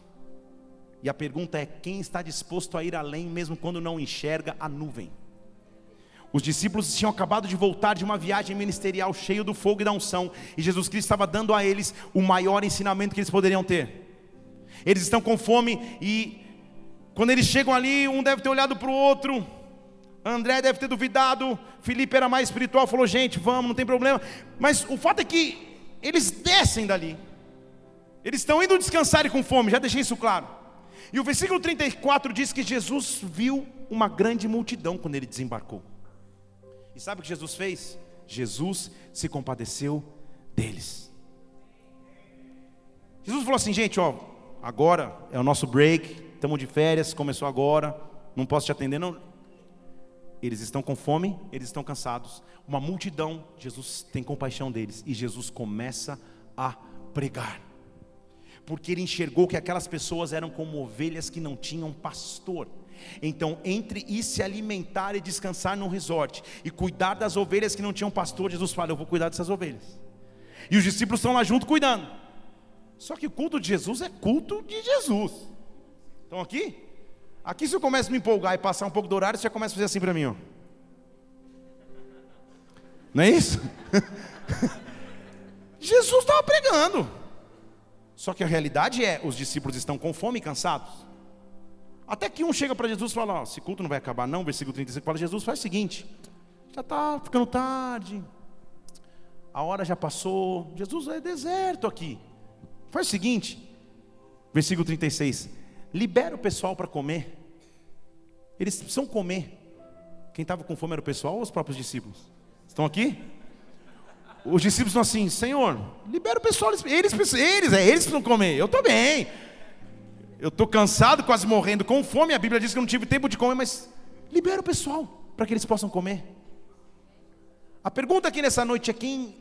E a pergunta é: quem está disposto a ir além, mesmo quando não enxerga a nuvem? Os discípulos tinham acabado de voltar de uma viagem ministerial cheio do fogo e da unção, e Jesus Cristo estava dando a eles o maior ensinamento que eles poderiam ter. Eles estão com fome e quando eles chegam ali, um deve ter olhado para o outro, André deve ter duvidado, Felipe era mais espiritual, falou: gente, vamos, não tem problema. Mas o fato é que eles descem dali, eles estão indo descansar e com fome, já deixei isso claro. E o versículo 34 diz que Jesus viu uma grande multidão quando ele desembarcou. E sabe o que Jesus fez? Jesus se compadeceu deles. Jesus falou assim, gente, ó, agora é o nosso break, estamos de férias, começou agora, não posso te atender, não. Eles estão com fome, eles estão cansados. Uma multidão, Jesus tem compaixão deles e Jesus começa a pregar. Porque ele enxergou que aquelas pessoas eram como ovelhas que não tinham pastor. Então, entre ir se alimentar e descansar num resort e cuidar das ovelhas que não tinham pastor, Jesus fala: Eu vou cuidar dessas ovelhas. E os discípulos estão lá junto cuidando. Só que o culto de Jesus é culto de Jesus. Estão aqui? Aqui, se eu começo a me empolgar e passar um pouco do horário, você já começa a fazer assim para mim, ó. Não é isso? Jesus estava pregando. Só que a realidade é: os discípulos estão com fome e cansados. Até que um chega para Jesus e fala: oh, esse culto não vai acabar, não. Versículo 35 fala: Jesus, faz o seguinte, já está ficando tarde, a hora já passou, Jesus é deserto aqui. Faz o seguinte, versículo 36, libera o pessoal para comer. Eles precisam comer. Quem estava com fome era o pessoal ou os próprios discípulos? Estão aqui? Os discípulos estão assim, Senhor, libera o pessoal, eles, eles, eles, é, eles precisam comer, eu estou bem eu estou cansado, quase morrendo com fome. A Bíblia diz que eu não tive tempo de comer, mas libera o pessoal para que eles possam comer. A pergunta aqui nessa noite é: quem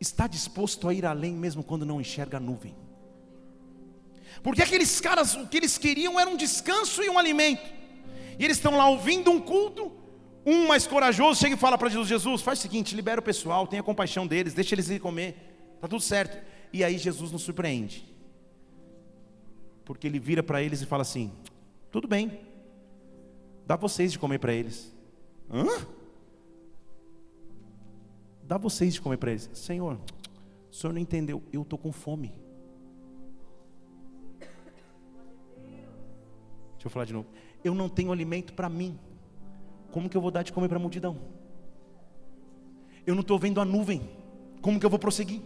está disposto a ir além mesmo quando não enxerga a nuvem? Porque aqueles caras, o que eles queriam era um descanso e um alimento. E eles estão lá ouvindo um culto. Um mais corajoso chega e fala para Jesus: Jesus, faz o seguinte, libera o pessoal, tenha compaixão deles, deixa eles ir comer, está tudo certo. E aí Jesus nos surpreende porque ele vira para eles e fala assim: tudo bem, dá vocês de comer para eles. Hã? Dá vocês de comer para eles. Senhor, o senhor não entendeu, eu estou com fome. Deixa eu falar de novo. Eu não tenho alimento para mim. Como que eu vou dar de comer para a multidão? Eu não estou vendo a nuvem. Como que eu vou prosseguir?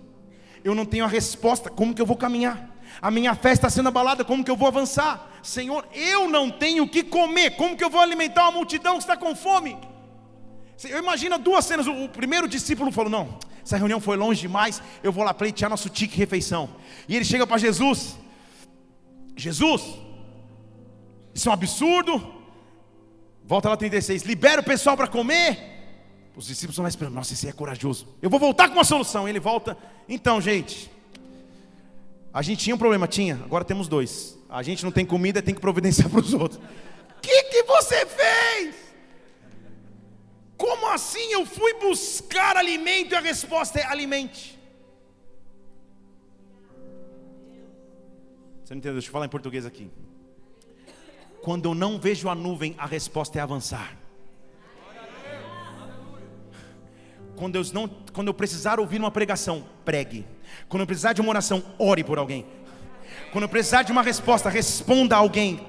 Eu não tenho a resposta. Como que eu vou caminhar? a minha fé está sendo abalada, como que eu vou avançar? Senhor, eu não tenho o que comer, como que eu vou alimentar uma multidão que está com fome? Eu imagino duas cenas, o primeiro discípulo falou, não, essa reunião foi longe demais, eu vou lá pleitear nosso tique refeição. E ele chega para Jesus, Jesus, isso é um absurdo, volta lá 36, libera o pessoal para comer, os discípulos estão lá esperando, nossa, esse é corajoso, eu vou voltar com uma solução, ele volta, então gente, a gente tinha um problema, tinha, agora temos dois. A gente não tem comida, tem que providenciar para os outros. O que, que você fez? Como assim eu fui buscar alimento e a resposta é alimente? Você não entendeu? Deixa eu falar em português aqui. Quando eu não vejo a nuvem, a resposta é avançar. Quando eu, não, quando eu precisar ouvir uma pregação, pregue. Quando eu precisar de uma oração, ore por alguém. Quando precisar de uma resposta, responda a alguém.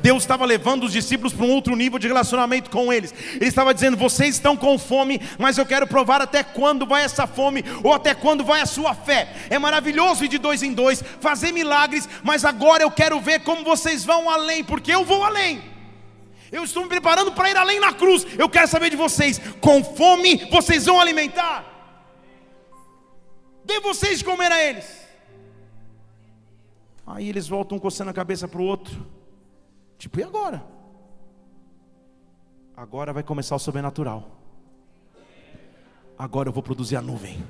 Deus estava levando os discípulos para um outro nível de relacionamento com eles. Ele estava dizendo: vocês estão com fome, mas eu quero provar até quando vai essa fome, ou até quando vai a sua fé. É maravilhoso ir de dois em dois, fazer milagres, mas agora eu quero ver como vocês vão além, porque eu vou além. Eu estou me preparando para ir além na cruz. Eu quero saber de vocês: com fome vocês vão alimentar? Dê vocês de comer a eles. Aí eles voltam coçando a cabeça para o outro. Tipo, e agora? Agora vai começar o sobrenatural. Agora eu vou produzir a nuvem.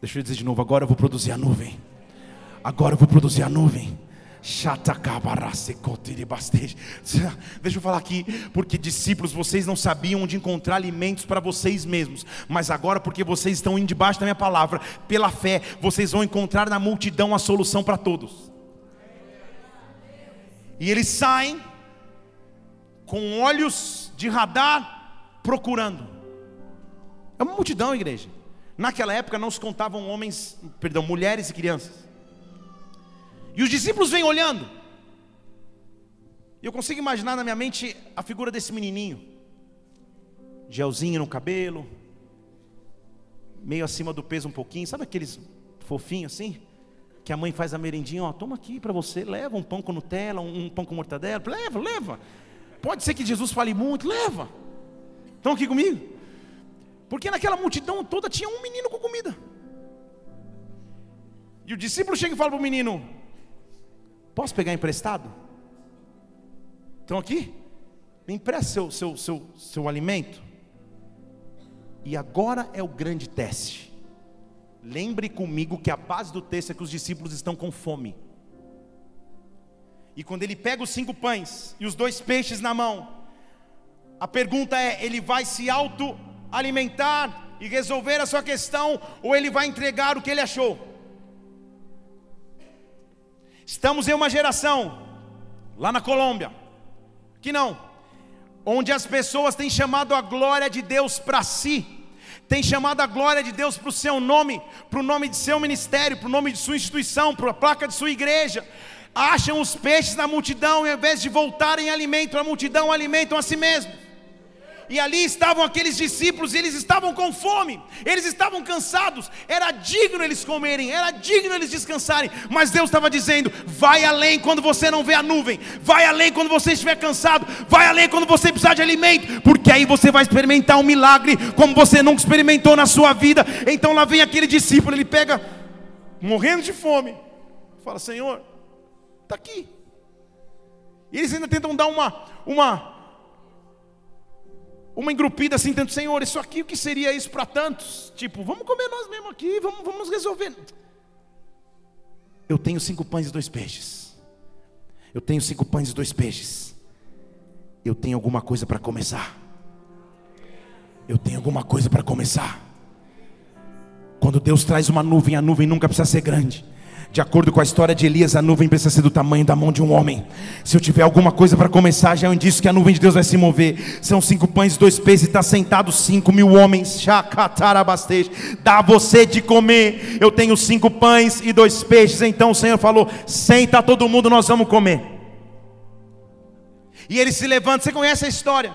Deixa eu dizer de novo, agora eu vou produzir a nuvem. Agora eu vou produzir a nuvem. Deixa eu falar aqui, porque discípulos, vocês não sabiam onde encontrar alimentos para vocês mesmos, mas agora, porque vocês estão indo debaixo da minha palavra, pela fé, vocês vão encontrar na multidão a solução para todos. E eles saem com olhos de radar procurando. É uma multidão, igreja. Naquela época não se contavam homens, perdão, mulheres e crianças. E os discípulos vêm olhando. Eu consigo imaginar na minha mente a figura desse menininho, gelzinho no cabelo, meio acima do peso um pouquinho, sabe aqueles fofinhos assim? Que a mãe faz a merendinha, ó, toma aqui para você, leva um pão com Nutella, um, um pão com mortadela, leva, leva. Pode ser que Jesus fale muito, leva. Estão aqui comigo? Porque naquela multidão toda tinha um menino com comida. E o discípulo chega e fala para o menino: Posso pegar emprestado? Estão aqui? Me empresta seu, seu, seu, seu alimento. E agora é o grande teste. Lembre comigo que a base do texto é que os discípulos estão com fome. E quando ele pega os cinco pães e os dois peixes na mão, a pergunta é: ele vai se auto-alimentar e resolver a sua questão, ou ele vai entregar o que ele achou? Estamos em uma geração, lá na Colômbia, que não, onde as pessoas têm chamado a glória de Deus para si, têm chamado a glória de Deus para o seu nome, para o nome de seu ministério, para o nome de sua instituição, para a placa de sua igreja, acham os peixes na multidão, e ao invés de voltarem alimento, a multidão alimentam a si mesmos. E ali estavam aqueles discípulos, e eles estavam com fome, eles estavam cansados, era digno eles comerem, era digno eles descansarem, mas Deus estava dizendo: vai além quando você não vê a nuvem, vai além quando você estiver cansado, vai além quando você precisar de alimento, porque aí você vai experimentar um milagre como você nunca experimentou na sua vida. Então lá vem aquele discípulo, ele pega, morrendo de fome, fala: Senhor, está aqui. E eles ainda tentam dar uma, uma uma engrupida assim, tanto, Senhor, isso aqui, o que seria isso para tantos? Tipo, vamos comer nós mesmos aqui, vamos, vamos resolver. Eu tenho cinco pães e dois peixes. Eu tenho cinco pães e dois peixes. Eu tenho alguma coisa para começar. Eu tenho alguma coisa para começar. Quando Deus traz uma nuvem, a nuvem nunca precisa ser grande. De acordo com a história de Elias, a nuvem precisa ser do tamanho da mão de um homem. Se eu tiver alguma coisa para começar, já é um indício que a nuvem de Deus vai se mover. São cinco pães e dois peixes, e está sentado cinco mil homens. Dá a você de comer. Eu tenho cinco pães e dois peixes. Então o Senhor falou: Senta todo mundo, nós vamos comer. E ele se levanta. Você conhece a história?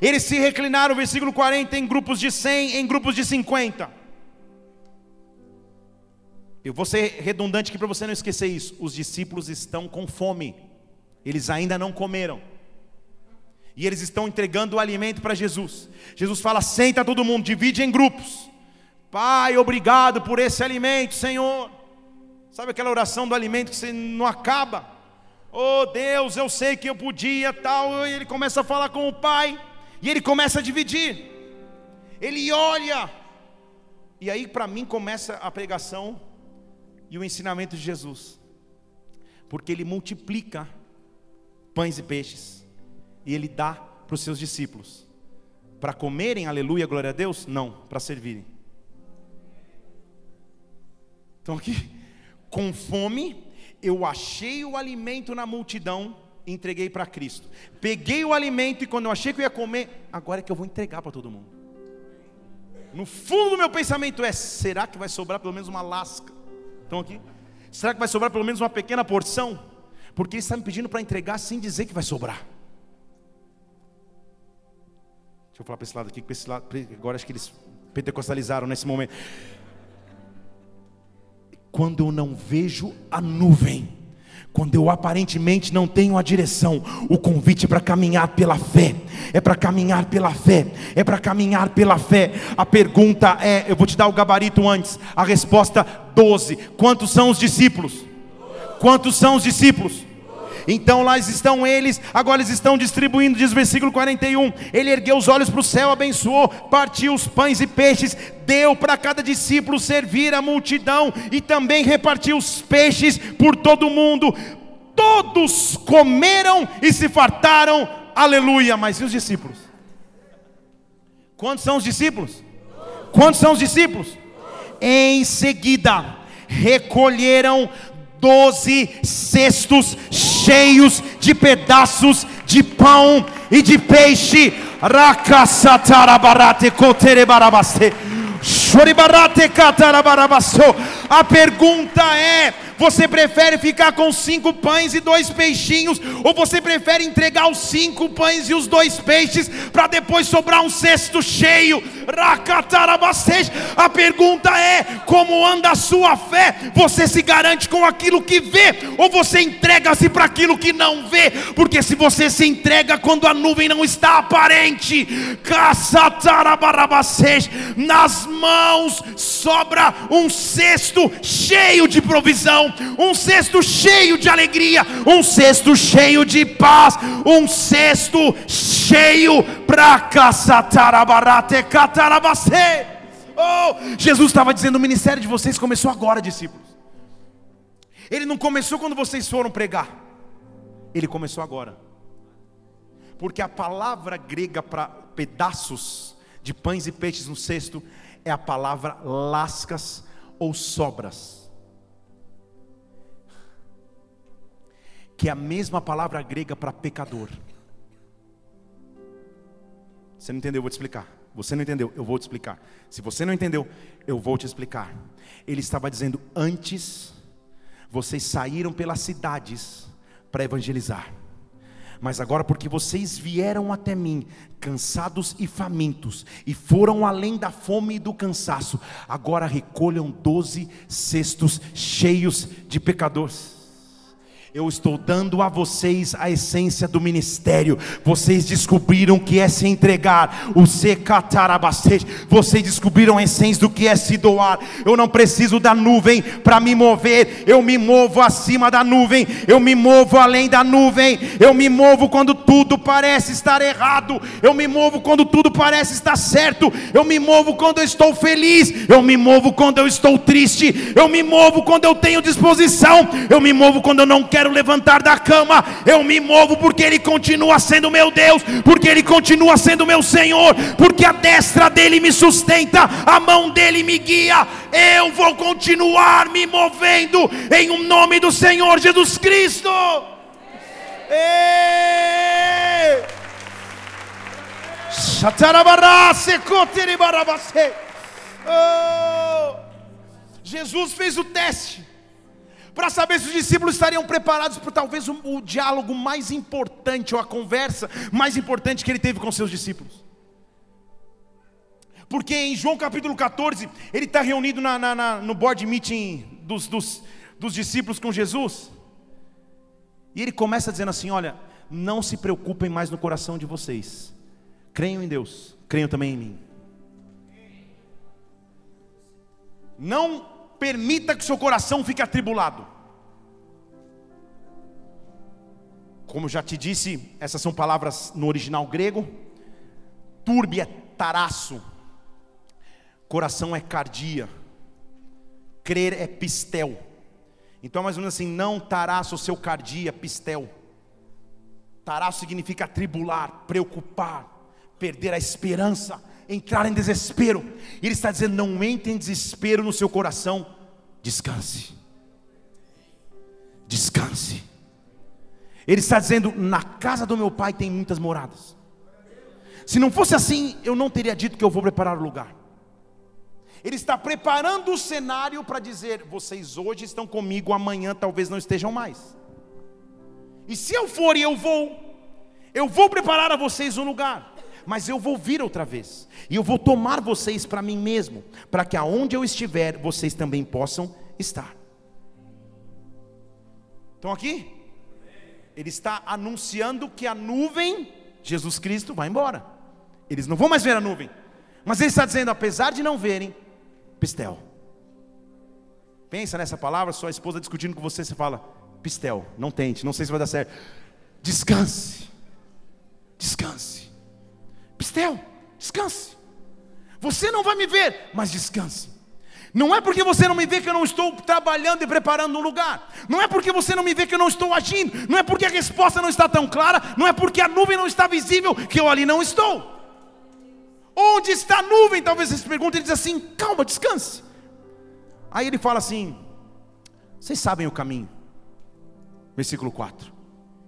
Eles se reclinaram, versículo 40, em grupos de 100, em grupos de 50. Eu vou ser redundante aqui para você não esquecer isso. Os discípulos estão com fome, eles ainda não comeram. E eles estão entregando o alimento para Jesus. Jesus fala: senta todo mundo, divide em grupos. Pai, obrigado por esse alimento, Senhor. Sabe aquela oração do alimento que você não acaba? Oh Deus, eu sei que eu podia, tal. E ele começa a falar com o Pai, e ele começa a dividir. Ele olha, e aí para mim começa a pregação e o ensinamento de Jesus, porque ele multiplica pães e peixes, e ele dá para os seus discípulos, para comerem, aleluia, glória a Deus? Não, para servirem. Então aqui, Com fome, eu achei o alimento na multidão entreguei para Cristo. Peguei o alimento e quando eu achei que eu ia comer, agora é que eu vou entregar para todo mundo. No fundo do meu pensamento é: será que vai sobrar pelo menos uma lasca? Estão aqui? Será que vai sobrar pelo menos uma pequena porção? Porque ele está me pedindo para entregar sem dizer que vai sobrar. Deixa eu falar para esse lado aqui, para esse lado, agora acho que eles pentecostalizaram nesse momento. Quando eu não vejo a nuvem, quando eu aparentemente não tenho a direção, o convite é para caminhar pela fé, é para caminhar pela fé, é para caminhar pela fé. A pergunta é: eu vou te dar o gabarito antes, a resposta 12. Quantos são os discípulos? Quantos são os discípulos? Então lá estão eles, agora eles estão distribuindo, diz o versículo 41. Ele ergueu os olhos para o céu, abençoou, partiu os pães e peixes, deu para cada discípulo servir a multidão e também repartiu os peixes por todo o mundo. Todos comeram e se fartaram, aleluia. Mas e os discípulos? Quantos são os discípulos? Quantos são os discípulos? Em seguida, recolheram doze cestos cheios de pedaços de pão e de peixe. A pergunta é: você prefere ficar com cinco pães e dois peixinhos, ou você prefere entregar os cinco pães e os dois peixes para depois sobrar um cesto cheio? A pergunta é: como anda a sua fé? Você se garante com aquilo que vê, ou você entrega-se para aquilo que não vê? Porque se você se entrega quando a nuvem não está aparente, nas mãos sobra um cesto cheio de provisão um cesto cheio de alegria, um cesto cheio de paz, um cesto cheio para caçatarabarate catarabacê. Oh, Jesus estava dizendo: o ministério de vocês começou agora, discípulos. Ele não começou quando vocês foram pregar, ele começou agora. Porque a palavra grega para pedaços de pães e peixes no cesto é a palavra lascas ou sobras. Que é a mesma palavra grega para pecador. Você não entendeu? Eu vou te explicar. Você não entendeu? Eu vou te explicar. Se você não entendeu, eu vou te explicar. Ele estava dizendo: antes, vocês saíram pelas cidades para evangelizar. Mas agora, porque vocês vieram até mim, cansados e famintos, e foram além da fome e do cansaço, agora recolham doze cestos cheios de pecadores. Eu estou dando a vocês a essência do ministério. Vocês descobriram que é se entregar, o secatarabastej. Vocês descobriram a essência do que é se doar. Eu não preciso da nuvem para me mover. Eu me movo acima da nuvem. Eu me movo além da nuvem. Eu me movo quando tudo parece estar errado. Eu me movo quando tudo parece estar certo. Eu me movo quando eu estou feliz. Eu me movo quando eu estou triste. Eu me movo quando eu tenho disposição. Eu me movo quando eu não quero quero levantar da cama, eu me movo porque Ele continua sendo meu Deus, porque Ele continua sendo meu Senhor, porque a destra dele me sustenta, a mão dele me guia. Eu vou continuar me movendo em um nome do Senhor Jesus Cristo. Oh, Jesus fez o teste para saber se os discípulos estariam preparados para talvez o, o, diálogo mais importante, ou a conversa mais importante que ele teve com seus discípulos. Porque em João capítulo 14, ele está reunido na, na, na, no board meeting dos, dos, dos discípulos com Jesus, e ele começa dizendo assim: Olha, não se preocupem mais no coração de vocês, creiam em Deus, creiam também em mim. Não permita que seu coração fique atribulado. Como já te disse, essas são palavras no original grego. Turbi é taraço, coração é cardia, crer é pistel. Então, mais ou menos assim, não taraço o seu cardia, pistel. Taraço significa atribular, preocupar, perder a esperança entrar em desespero. Ele está dizendo: não entre em desespero no seu coração, descanse. descanse. Ele está dizendo: na casa do meu pai tem muitas moradas. Se não fosse assim, eu não teria dito que eu vou preparar o lugar. Ele está preparando o cenário para dizer: vocês hoje estão comigo, amanhã talvez não estejam mais. E se eu for e eu vou, eu vou preparar a vocês um lugar, mas eu vou vir outra vez, e eu vou tomar vocês para mim mesmo, para que aonde eu estiver, vocês também possam estar. Estão aqui? Ele está anunciando que a nuvem, Jesus Cristo, vai embora. Eles não vão mais ver a nuvem. Mas ele está dizendo, apesar de não verem, pistel. Pensa nessa palavra, sua esposa discutindo com você, você fala, pistel, não tente, não sei se vai dar certo. Descanse. Descanse. Pistel, descanse. Você não vai me ver, mas descanse. Não é porque você não me vê que eu não estou trabalhando e preparando um lugar. Não é porque você não me vê que eu não estou agindo. Não é porque a resposta não está tão clara. Não é porque a nuvem não está visível que eu ali não estou. Onde está a nuvem? Talvez você se pergunte. Ele diz assim: calma, descanse. Aí ele fala assim: vocês sabem o caminho. Versículo 4.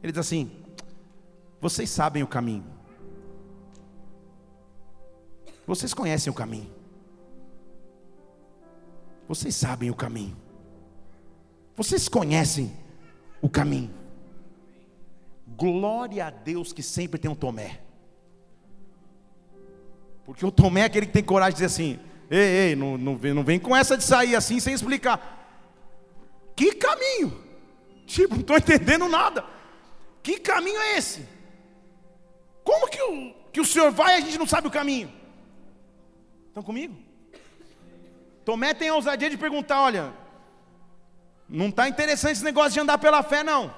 Ele diz assim: vocês sabem o caminho. Vocês conhecem o caminho. Vocês sabem o caminho. Vocês conhecem o caminho. Glória a Deus que sempre tem um Tomé. Porque o Tomé é aquele que tem coragem de dizer assim: ei, ei, não, não, vem, não vem com essa de sair assim sem explicar. Que caminho? Tipo, não estou entendendo nada. Que caminho é esse? Como que o, que o senhor vai e a gente não sabe o caminho? Estão comigo? Tomé tem a ousadia de perguntar: olha, não está interessante esse negócio de andar pela fé, não.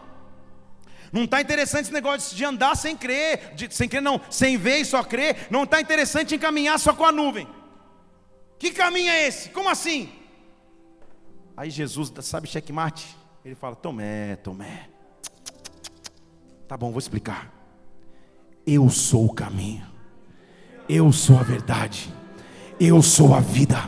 Não está interessante esse negócio de andar sem crer, de, sem crer não, sem ver e só crer. Não está interessante encaminhar só com a nuvem. Que caminho é esse? Como assim? Aí Jesus, sabe checkmate? Ele fala: Tomé, Tomé. Tá bom, vou explicar. Eu sou o caminho. Eu sou a verdade. Eu sou a vida.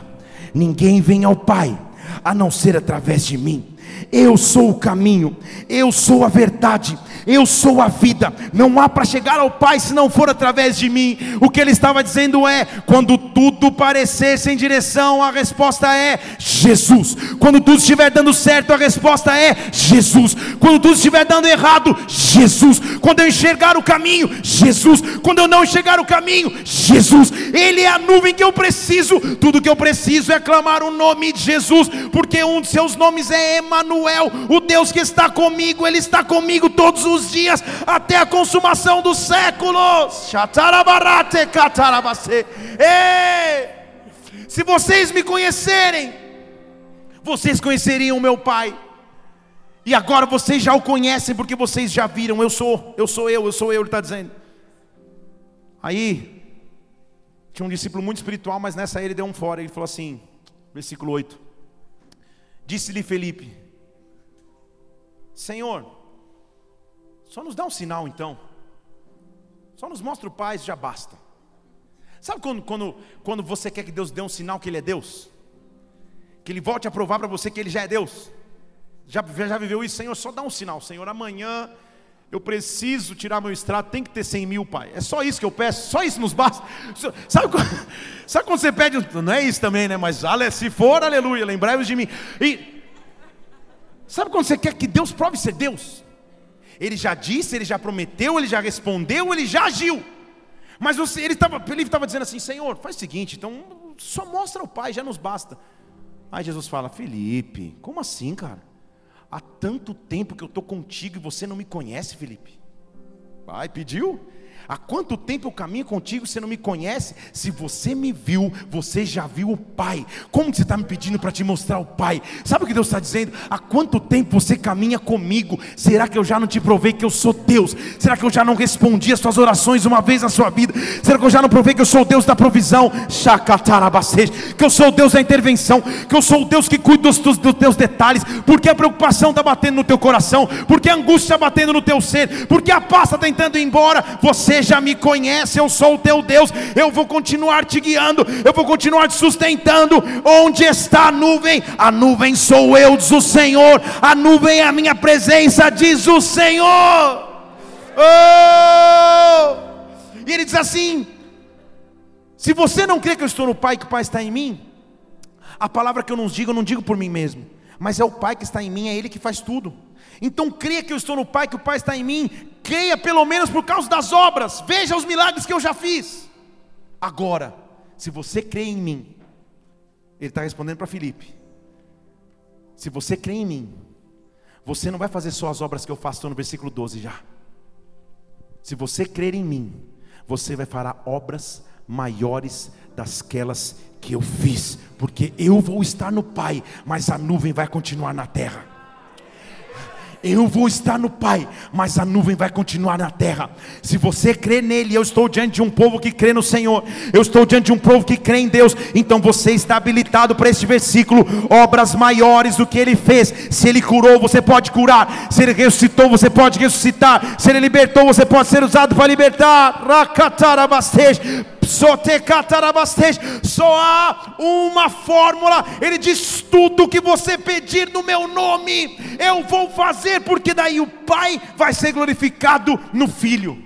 Ninguém vem ao Pai a não ser através de mim. Eu sou o caminho, eu sou a verdade, eu sou a vida. Não há para chegar ao Pai se não for através de mim. O que ele estava dizendo é: quando tudo parecer sem direção, a resposta é Jesus. Quando tudo estiver dando certo, a resposta é Jesus. Quando tudo estiver dando errado, Jesus. Quando eu enxergar o caminho, Jesus. Quando eu não enxergar o caminho, Jesus. Ele é a nuvem que eu preciso. Tudo que eu preciso é clamar o nome de Jesus, porque um de seus nomes é Emanuel, o Deus que está comigo. Ele está comigo todos os dias até a consumação dos séculos. Ei! Se vocês me conhecerem, vocês conheceriam o meu Pai. E agora vocês já o conhecem porque vocês já viram. Eu sou, eu sou eu, eu sou eu, ele está dizendo. Aí, tinha um discípulo muito espiritual, mas nessa ele deu um fora. Ele falou assim, versículo 8: Disse-lhe Felipe: Senhor, só nos dá um sinal então. Só nos mostra o Pai, já basta. Sabe quando, quando, quando você quer que Deus dê um sinal que Ele é Deus? Que Ele volte a provar para você que Ele já é Deus? Já, já viveu isso? Senhor, só dá um sinal. Senhor, amanhã eu preciso tirar meu extrato, tem que ter 100 mil, Pai. É só isso que eu peço, só isso nos basta. Sabe, sabe quando você pede, não é isso também, né? Mas se for, aleluia, lembrai-vos de mim. E sabe quando você quer que Deus prove ser Deus? Ele já disse, ele já prometeu, ele já respondeu, ele já agiu. Mas você, ele estava ele dizendo assim: Senhor, faz o seguinte, então só mostra o Pai, já nos basta. Aí Jesus fala: Felipe, como assim, cara? Há tanto tempo que eu estou contigo e você não me conhece, Felipe. Pai, pediu? Há quanto tempo eu caminho contigo, você não me conhece? Se você me viu, você já viu o Pai. Como você está me pedindo para te mostrar o Pai? Sabe o que Deus está dizendo? Há quanto tempo você caminha comigo? Será que eu já não te provei que eu sou Deus? Será que eu já não respondi as suas orações uma vez na sua vida? Será que eu já não provei que eu sou o Deus da provisão? Que eu sou o Deus da intervenção? Que eu sou o Deus que cuida dos, dos, dos teus detalhes? Porque a preocupação está batendo no teu coração? Porque a angústia está batendo no teu ser? Porque a paz está tentando ir embora? Você já me conhece, eu sou o teu Deus, eu vou continuar te guiando, eu vou continuar te sustentando. Onde está a nuvem? A nuvem sou eu, diz o Senhor, a nuvem é a minha presença, diz o Senhor. Oh! E ele diz assim: se você não crê que eu estou no Pai, que o Pai está em mim, a palavra que eu não digo, eu não digo por mim mesmo, mas é o Pai que está em mim, é Ele que faz tudo. Então creia que eu estou no Pai, que o Pai está em mim, creia pelo menos por causa das obras, veja os milagres que eu já fiz. Agora, se você crê em mim, ele está respondendo para Filipe: se você crê em mim, você não vai fazer só as obras que eu faço, estou no versículo 12 já. Se você crer em mim, você vai fará obras maiores dasquelas que eu fiz, porque eu vou estar no Pai, mas a nuvem vai continuar na terra. Eu vou estar no Pai, mas a nuvem vai continuar na terra. Se você crê nele, eu estou diante de um povo que crê no Senhor, eu estou diante de um povo que crê em Deus, então você está habilitado para este versículo: obras maiores do que ele fez. Se ele curou, você pode curar. Se ele ressuscitou, você pode ressuscitar. Se ele libertou, você pode ser usado para libertar. Só há uma fórmula. Ele diz: tudo que você pedir no meu nome, eu vou fazer, porque daí o Pai vai ser glorificado no Filho.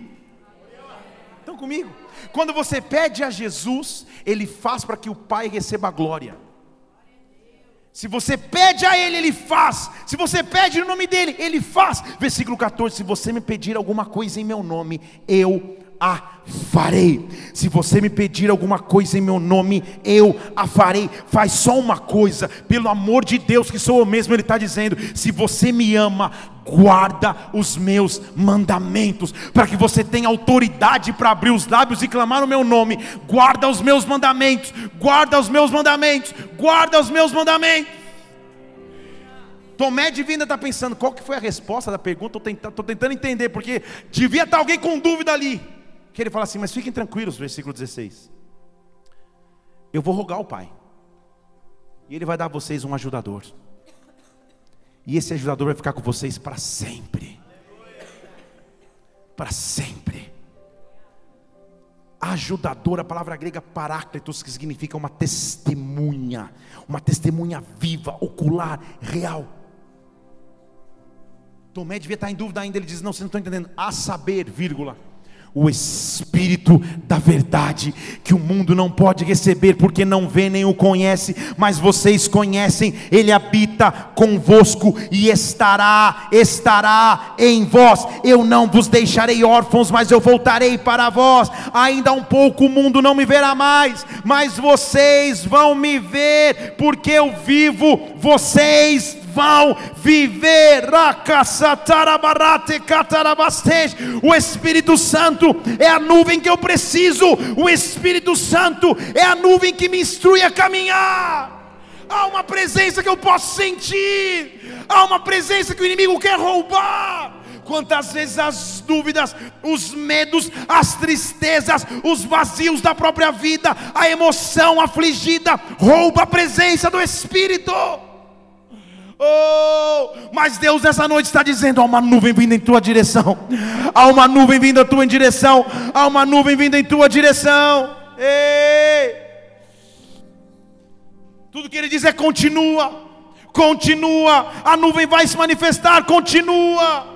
Estão comigo? Quando você pede a Jesus, Ele faz para que o Pai receba a glória. Se você pede a Ele, Ele faz. Se você pede no nome dEle, Ele faz. Versículo 14: Se você me pedir alguma coisa em meu nome, eu a farei. Se você me pedir alguma coisa em meu nome, eu a farei. Faz só uma coisa, pelo amor de Deus, que sou eu mesmo, Ele está dizendo: se você me ama, guarda os meus mandamentos, para que você tenha autoridade para abrir os lábios e clamar o meu nome. Guarda os meus mandamentos, guarda os meus mandamentos, guarda os meus mandamentos. Tomé de Vinda está pensando, qual que foi a resposta da pergunta? Estou tentando, tentando entender, porque devia estar alguém com dúvida ali que ele fala assim: Mas fiquem tranquilos, versículo 16. Eu vou rogar ao Pai, e Ele vai dar a vocês um ajudador, e esse ajudador vai ficar com vocês para sempre. Para sempre. Ajudador, a palavra grega paráclitos, que significa uma testemunha, uma testemunha viva, ocular, real. Tomé devia estar em dúvida ainda, ele diz: Não, vocês não estão entendendo. A saber, vírgula o Espírito da verdade, que o mundo não pode receber, porque não vê nem o conhece, mas vocês conhecem, ele habita convosco e estará, estará em vós. Eu não vos deixarei órfãos, mas eu voltarei para vós. Ainda um pouco o mundo não me verá mais, mas vocês vão me ver, porque eu vivo, vocês vão viver. O Espírito Santo é a nuvem que eu preciso, o Espírito Santo é a nuvem que me instrui a caminhar. Há uma presença que eu posso sentir, há uma presença que o inimigo quer roubar. Quantas vezes as dúvidas, os medos, as tristezas, os vazios da própria vida, a emoção afligida rouba a presença do Espírito. Oh, mas Deus nessa noite está dizendo: há uma nuvem vindo em tua direção, há uma nuvem vindo em tua direção, há uma nuvem vindo em tua direção. Ei! Tudo que ele diz é continua, continua, a nuvem vai se manifestar, continua.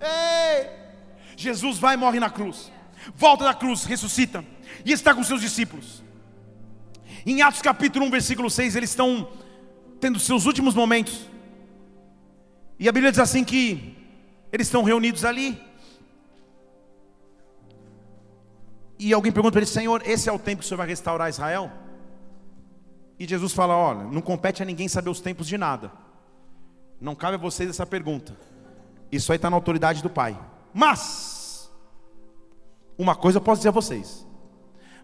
Ei! Jesus vai e morre na cruz, volta da cruz, ressuscita e está com seus discípulos. Em Atos capítulo 1, versículo 6, eles estão tendo seus últimos momentos. E a Bíblia diz assim que eles estão reunidos ali. E alguém pergunta para ele, Senhor, esse é o tempo que o Senhor vai restaurar Israel? E Jesus fala: Olha, não compete a ninguém saber os tempos de nada. Não cabe a vocês essa pergunta. Isso aí está na autoridade do Pai. Mas, uma coisa eu posso dizer a vocês: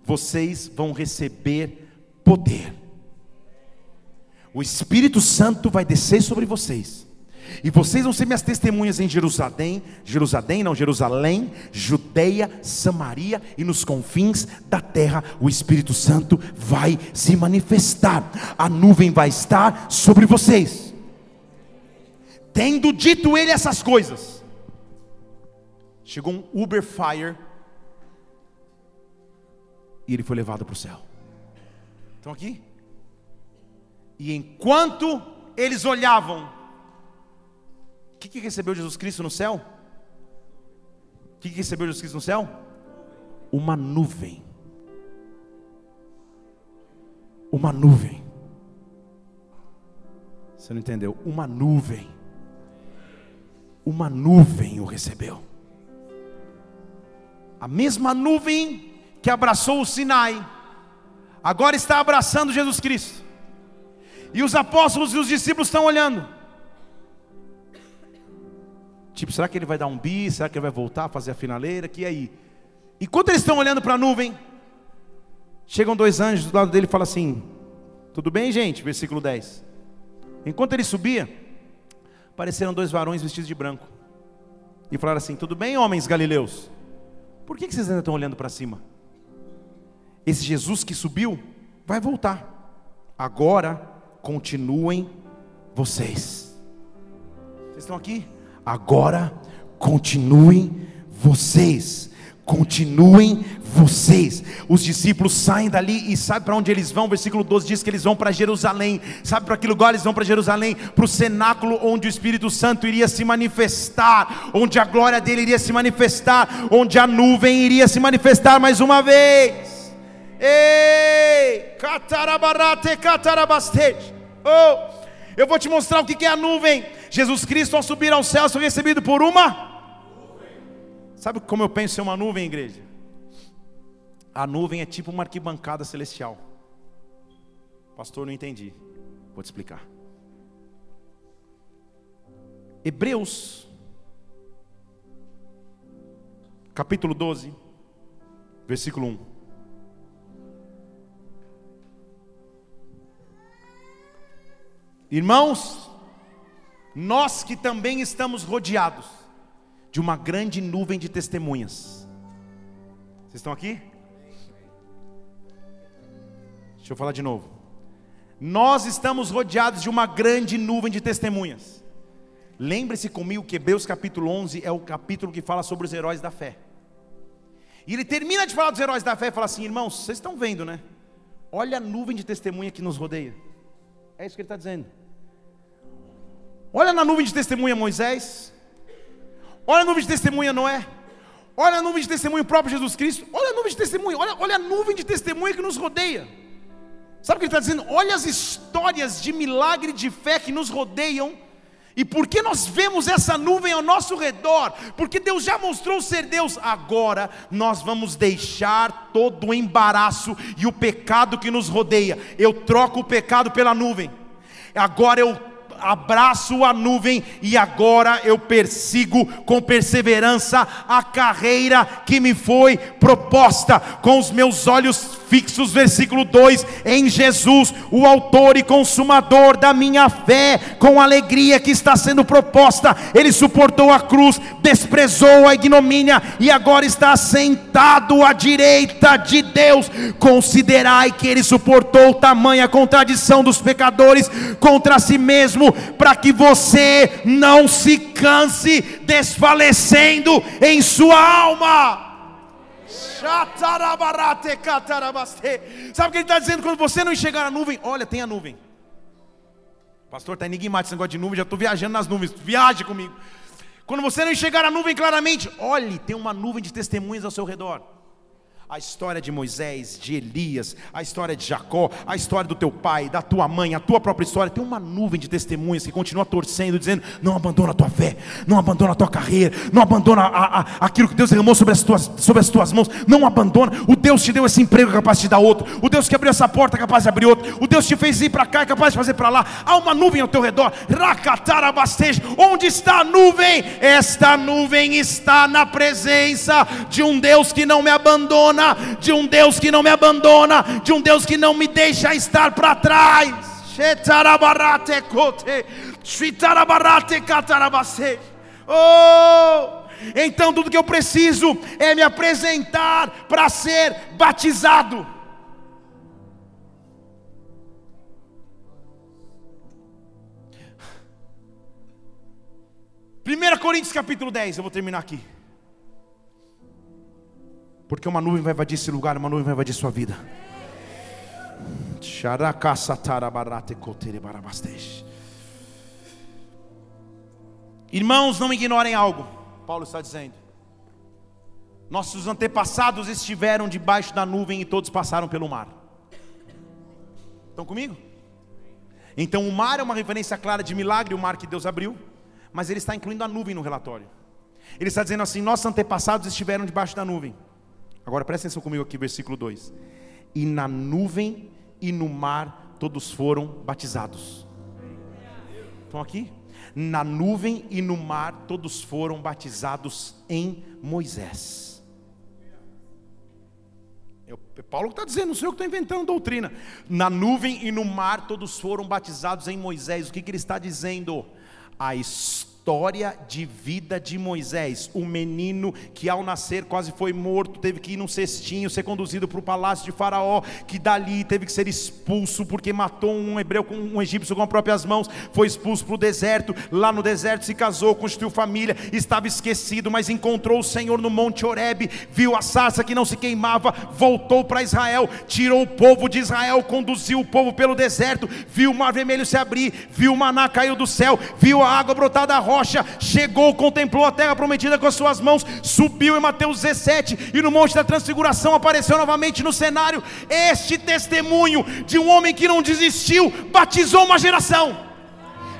vocês vão receber poder o Espírito Santo vai descer sobre vocês. E vocês vão ser minhas testemunhas em Jerusalém, Jerusalém, não, Jerusalém, Judeia, Samaria e nos confins da terra. O Espírito Santo vai se manifestar. A nuvem vai estar sobre vocês. Tendo dito ele essas coisas, Chegou um Uber Fire e ele foi levado para o céu. Estão aqui? E enquanto eles olhavam, o que, que recebeu Jesus Cristo no céu? O que, que recebeu Jesus Cristo no céu? Uma nuvem. Uma nuvem. Você não entendeu? Uma nuvem. Uma nuvem o recebeu. A mesma nuvem que abraçou o Sinai, agora está abraçando Jesus Cristo. E os apóstolos e os discípulos estão olhando. Tipo, será que ele vai dar um bi? Será que ele vai voltar a fazer a finaleira? Que aí? Enquanto eles estão olhando para a nuvem, chegam dois anjos do lado dele e falam assim: Tudo bem, gente? Versículo 10. Enquanto ele subia, apareceram dois varões vestidos de branco. E falaram assim: Tudo bem, homens galileus? Por que vocês ainda estão olhando para cima? Esse Jesus que subiu vai voltar. Agora continuem vocês. Vocês estão aqui? Agora continuem vocês continuem vocês. Os discípulos saem dali e sabe para onde eles vão? Versículo 12 diz que eles vão para Jerusalém. Sabe para que lugar eles vão para Jerusalém? Para o cenáculo onde o Espírito Santo iria se manifestar, onde a glória dele iria se manifestar, onde a nuvem iria se manifestar mais uma vez. Ei, catarabarate, catarabaste. Oh, eu vou te mostrar o que é a nuvem. Jesus Cristo, ao subir ao céu, foi recebido por uma Sabe como eu penso em uma nuvem, igreja? A nuvem é tipo uma arquibancada celestial. Pastor, não entendi. Vou te explicar. Hebreus, capítulo 12, versículo 1. Irmãos, nós que também estamos rodeados de uma grande nuvem de testemunhas. Vocês estão aqui? Deixa eu falar de novo. Nós estamos rodeados de uma grande nuvem de testemunhas. Lembre-se comigo que Hebreus capítulo 11 é o capítulo que fala sobre os heróis da fé. E ele termina de falar dos heróis da fé e fala assim: irmãos, vocês estão vendo, né? Olha a nuvem de testemunha que nos rodeia. É isso que ele está dizendo. Olha na nuvem de testemunha Moisés, Olha a nuvem de testemunha Noé. Olha a nuvem de testemunho próprio Jesus Cristo. Olha a nuvem de testemunho. Olha, olha a nuvem de testemunha que nos rodeia. Sabe o que ele está dizendo? Olha as histórias de milagre de fé que nos rodeiam. E por que nós vemos essa nuvem ao nosso redor? Porque Deus já mostrou ser Deus. Agora nós vamos deixar todo o embaraço e o pecado que nos rodeia. Eu troco o pecado pela nuvem. Agora eu abraço a nuvem e agora eu persigo com perseverança a carreira que me foi proposta, com os meus olhos fixos, versículo 2, em Jesus, o autor e consumador da minha fé, com a alegria que está sendo proposta, ele suportou a cruz, desprezou a ignomínia e agora está sentado à direita de Deus. Considerai que ele suportou tamanha contradição dos pecadores contra si mesmo, para que você não se canse desfalecendo em sua alma. Sabe o que ele está dizendo? Quando você não enxergar a nuvem, olha, tem a nuvem. Pastor, está enigmático esse negócio de nuvem, já estou viajando nas nuvens. Viaje comigo. Quando você não enxergar a nuvem claramente, olhe, tem uma nuvem de testemunhas ao seu redor a história de Moisés, de Elias, a história de Jacó, a história do teu pai, da tua mãe, a tua própria história. Tem uma nuvem de testemunhas que continua torcendo, dizendo: não abandona a tua fé, não abandona a tua carreira, não abandona a, a, aquilo que Deus derramou sobre as, tuas, sobre as tuas mãos, não abandona. O Deus te deu esse emprego é capaz de te dar outro, o Deus que abriu essa porta é capaz de abrir outro, o Deus te fez ir para cá é capaz de fazer para lá. Há uma nuvem ao teu redor, Rakatarabasteja. Onde está a nuvem? Esta nuvem está na presença de um Deus que não me abandona de um Deus que não me abandona, de um Deus que não me deixa estar para trás. Oh! Então tudo que eu preciso é me apresentar para ser batizado. Primeira Coríntios capítulo 10, eu vou terminar aqui. Porque uma nuvem vai invadir esse lugar, uma nuvem vai invadir sua vida. Irmãos, não ignorem algo. Paulo está dizendo. Nossos antepassados estiveram debaixo da nuvem e todos passaram pelo mar. Estão comigo? Então o mar é uma referência clara de milagre, o mar que Deus abriu, mas ele está incluindo a nuvem no relatório. Ele está dizendo assim: nossos antepassados estiveram debaixo da nuvem. Agora presta atenção comigo aqui, versículo 2. E na nuvem e no mar todos foram batizados. Estão aqui? Na nuvem e no mar todos foram batizados em Moisés. É Paulo que está dizendo, não sei eu que estou inventando doutrina. Na nuvem e no mar todos foram batizados em Moisés. O que, que ele está dizendo? A história história de vida de Moisés, o menino que ao nascer quase foi morto, teve que ir num cestinho, ser conduzido para o palácio de Faraó, que dali teve que ser expulso porque matou um hebreu com um egípcio com as próprias mãos, foi expulso para o deserto, lá no deserto se casou, constituiu família, estava esquecido, mas encontrou o Senhor no Monte Horebe, viu a sarça que não se queimava, voltou para Israel, tirou o povo de Israel, conduziu o povo pelo deserto, viu o mar vermelho se abrir, viu o maná caiu do céu, viu a água brotar da rocha, chegou, contemplou a terra prometida com as suas mãos, subiu em Mateus 17 e no Monte da Transfiguração apareceu novamente no cenário. Este testemunho de um homem que não desistiu batizou uma geração.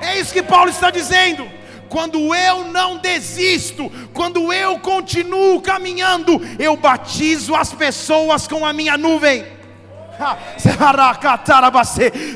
É isso que Paulo está dizendo quando eu não desisto, quando eu continuo caminhando, eu batizo as pessoas com a minha nuvem.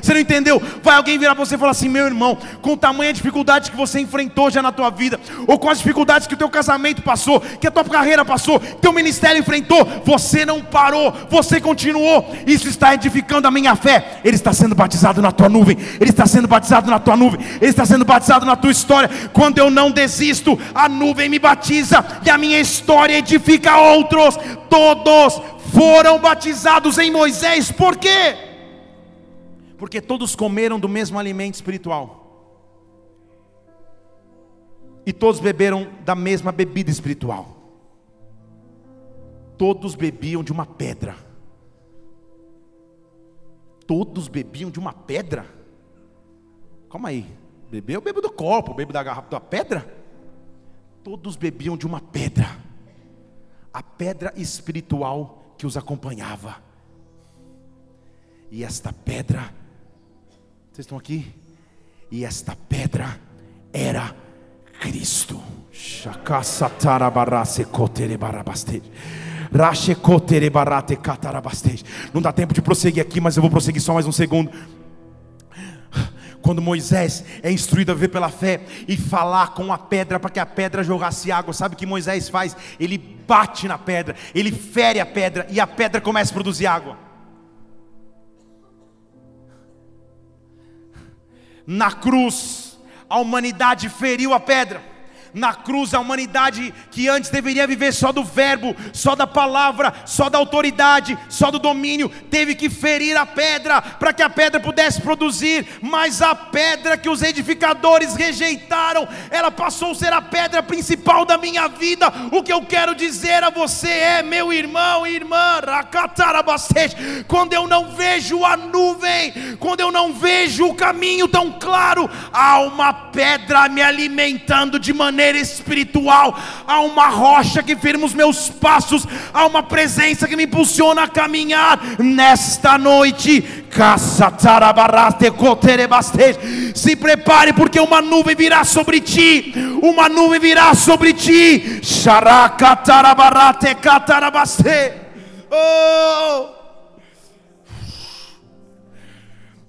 Você não entendeu? Vai alguém virar para você e falar assim: meu irmão, com tamanha dificuldade que você enfrentou já na tua vida, ou com as dificuldades que o teu casamento passou, que a tua carreira passou, teu ministério enfrentou, você não parou, você continuou. Isso está edificando a minha fé. Ele está sendo batizado na tua nuvem, ele está sendo batizado na tua nuvem, ele está sendo batizado na tua história. Quando eu não desisto, a nuvem me batiza e a minha história edifica outros. Todos foram batizados em Moisés, por quê? Porque todos comeram do mesmo alimento espiritual. E todos beberam da mesma bebida espiritual. Todos bebiam de uma pedra. Todos bebiam de uma pedra? Calma aí. Beber, eu bebo do copo, bebo da garrafa da pedra. Todos bebiam de uma pedra. A pedra espiritual que os acompanhava. E esta pedra, vocês estão aqui? E esta pedra era Cristo. Não dá tempo de prosseguir aqui, mas eu vou prosseguir só mais um segundo quando Moisés é instruído a ver pela fé e falar com a pedra para que a pedra jogasse água, sabe o que Moisés faz? Ele bate na pedra, ele fere a pedra e a pedra começa a produzir água. Na cruz, a humanidade feriu a pedra na cruz a humanidade que antes deveria viver só do verbo, só da palavra, só da autoridade, só do domínio, teve que ferir a pedra para que a pedra pudesse produzir, mas a pedra que os edificadores rejeitaram, ela passou a ser a pedra principal da minha vida. O que eu quero dizer a você é, meu irmão e irmã, quando eu não vejo a nuvem, quando eu não vejo o caminho tão claro, há uma pedra me alimentando de maneira espiritual. Há uma rocha que firma os meus passos, há uma presença que me impulsiona a caminhar nesta noite. Se prepare, porque uma nuvem virá sobre ti. Uma nuvem virá sobre ti. Oh!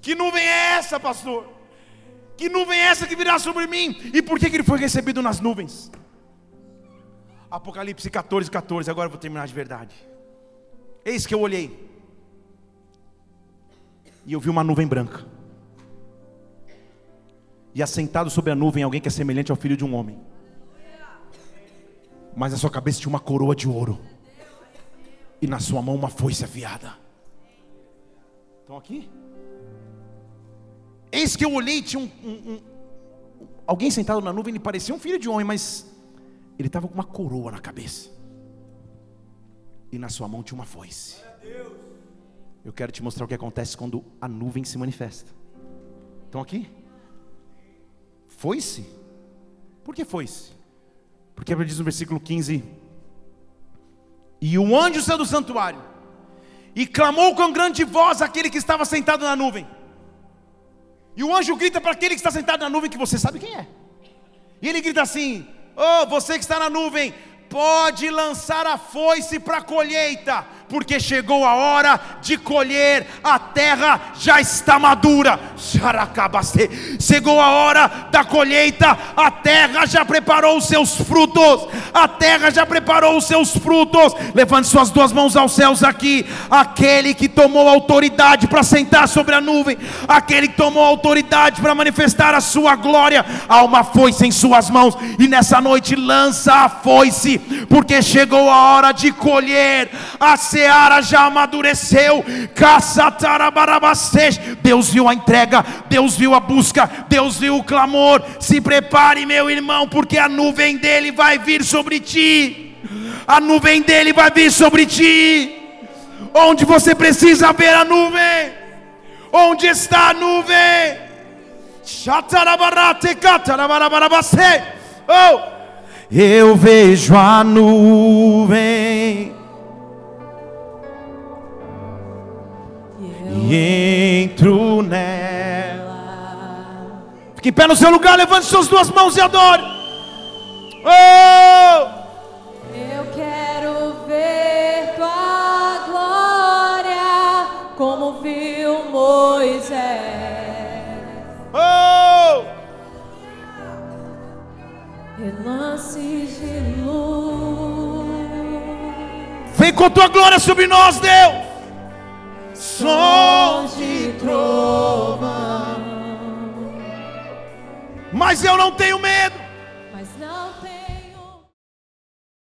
Que nuvem é essa, pastor? Que nuvem é essa que virá sobre mim? E por que, que ele foi recebido nas nuvens? Apocalipse 14, 14. Agora eu vou terminar de verdade. Eis que eu olhei. E eu vi uma nuvem branca. E assentado sobre a nuvem alguém que é semelhante ao filho de um homem. Mas na sua cabeça tinha uma coroa de ouro. E na sua mão uma foice afiada. Estão aqui? Eis que eu olhei, tinha um, um, um, alguém sentado na nuvem, ele parecia um filho de homem, mas ele estava com uma coroa na cabeça. e na sua mão tinha uma foice. Eu quero te mostrar o que acontece quando a nuvem se manifesta. Estão aqui? Foice? Por que foice? Porque a Bíblia diz no versículo 15: E o anjo saiu do santuário e clamou com grande voz aquele que estava sentado na nuvem. E o anjo grita para aquele que está sentado na nuvem, que você sabe quem é. E ele grita assim: Oh, você que está na nuvem, pode lançar a foice para a colheita, porque chegou a hora de colher, a terra já está madura. Chegou a hora da colheita, a terra já preparou os seus frutos, a terra já preparou os seus frutos. Levante suas duas mãos aos céus aqui. Aquele que tomou autoridade para sentar sobre a nuvem, aquele que tomou autoridade para manifestar a sua glória, há uma foice em suas mãos, e nessa noite lança a foice, porque chegou a hora de colher a seara já amadureceu. Deus viu a entrega, Deus viu a busca, Deus viu o clamor. Se prepare, meu irmão, porque a nuvem dele vai vir sobre ti. A nuvem dele vai vir sobre ti. Onde você precisa ver a nuvem? Onde está a nuvem? Oh, eu vejo a nuvem e entro nela. Fique em pé no seu lugar, levante suas duas mãos e adore. Oh! Eu quero ver tua glória, como viu Moisés. Oh! Relances de luz. Vem com tua glória sobre nós, Deus sons de trovão. Mas eu não tenho medo.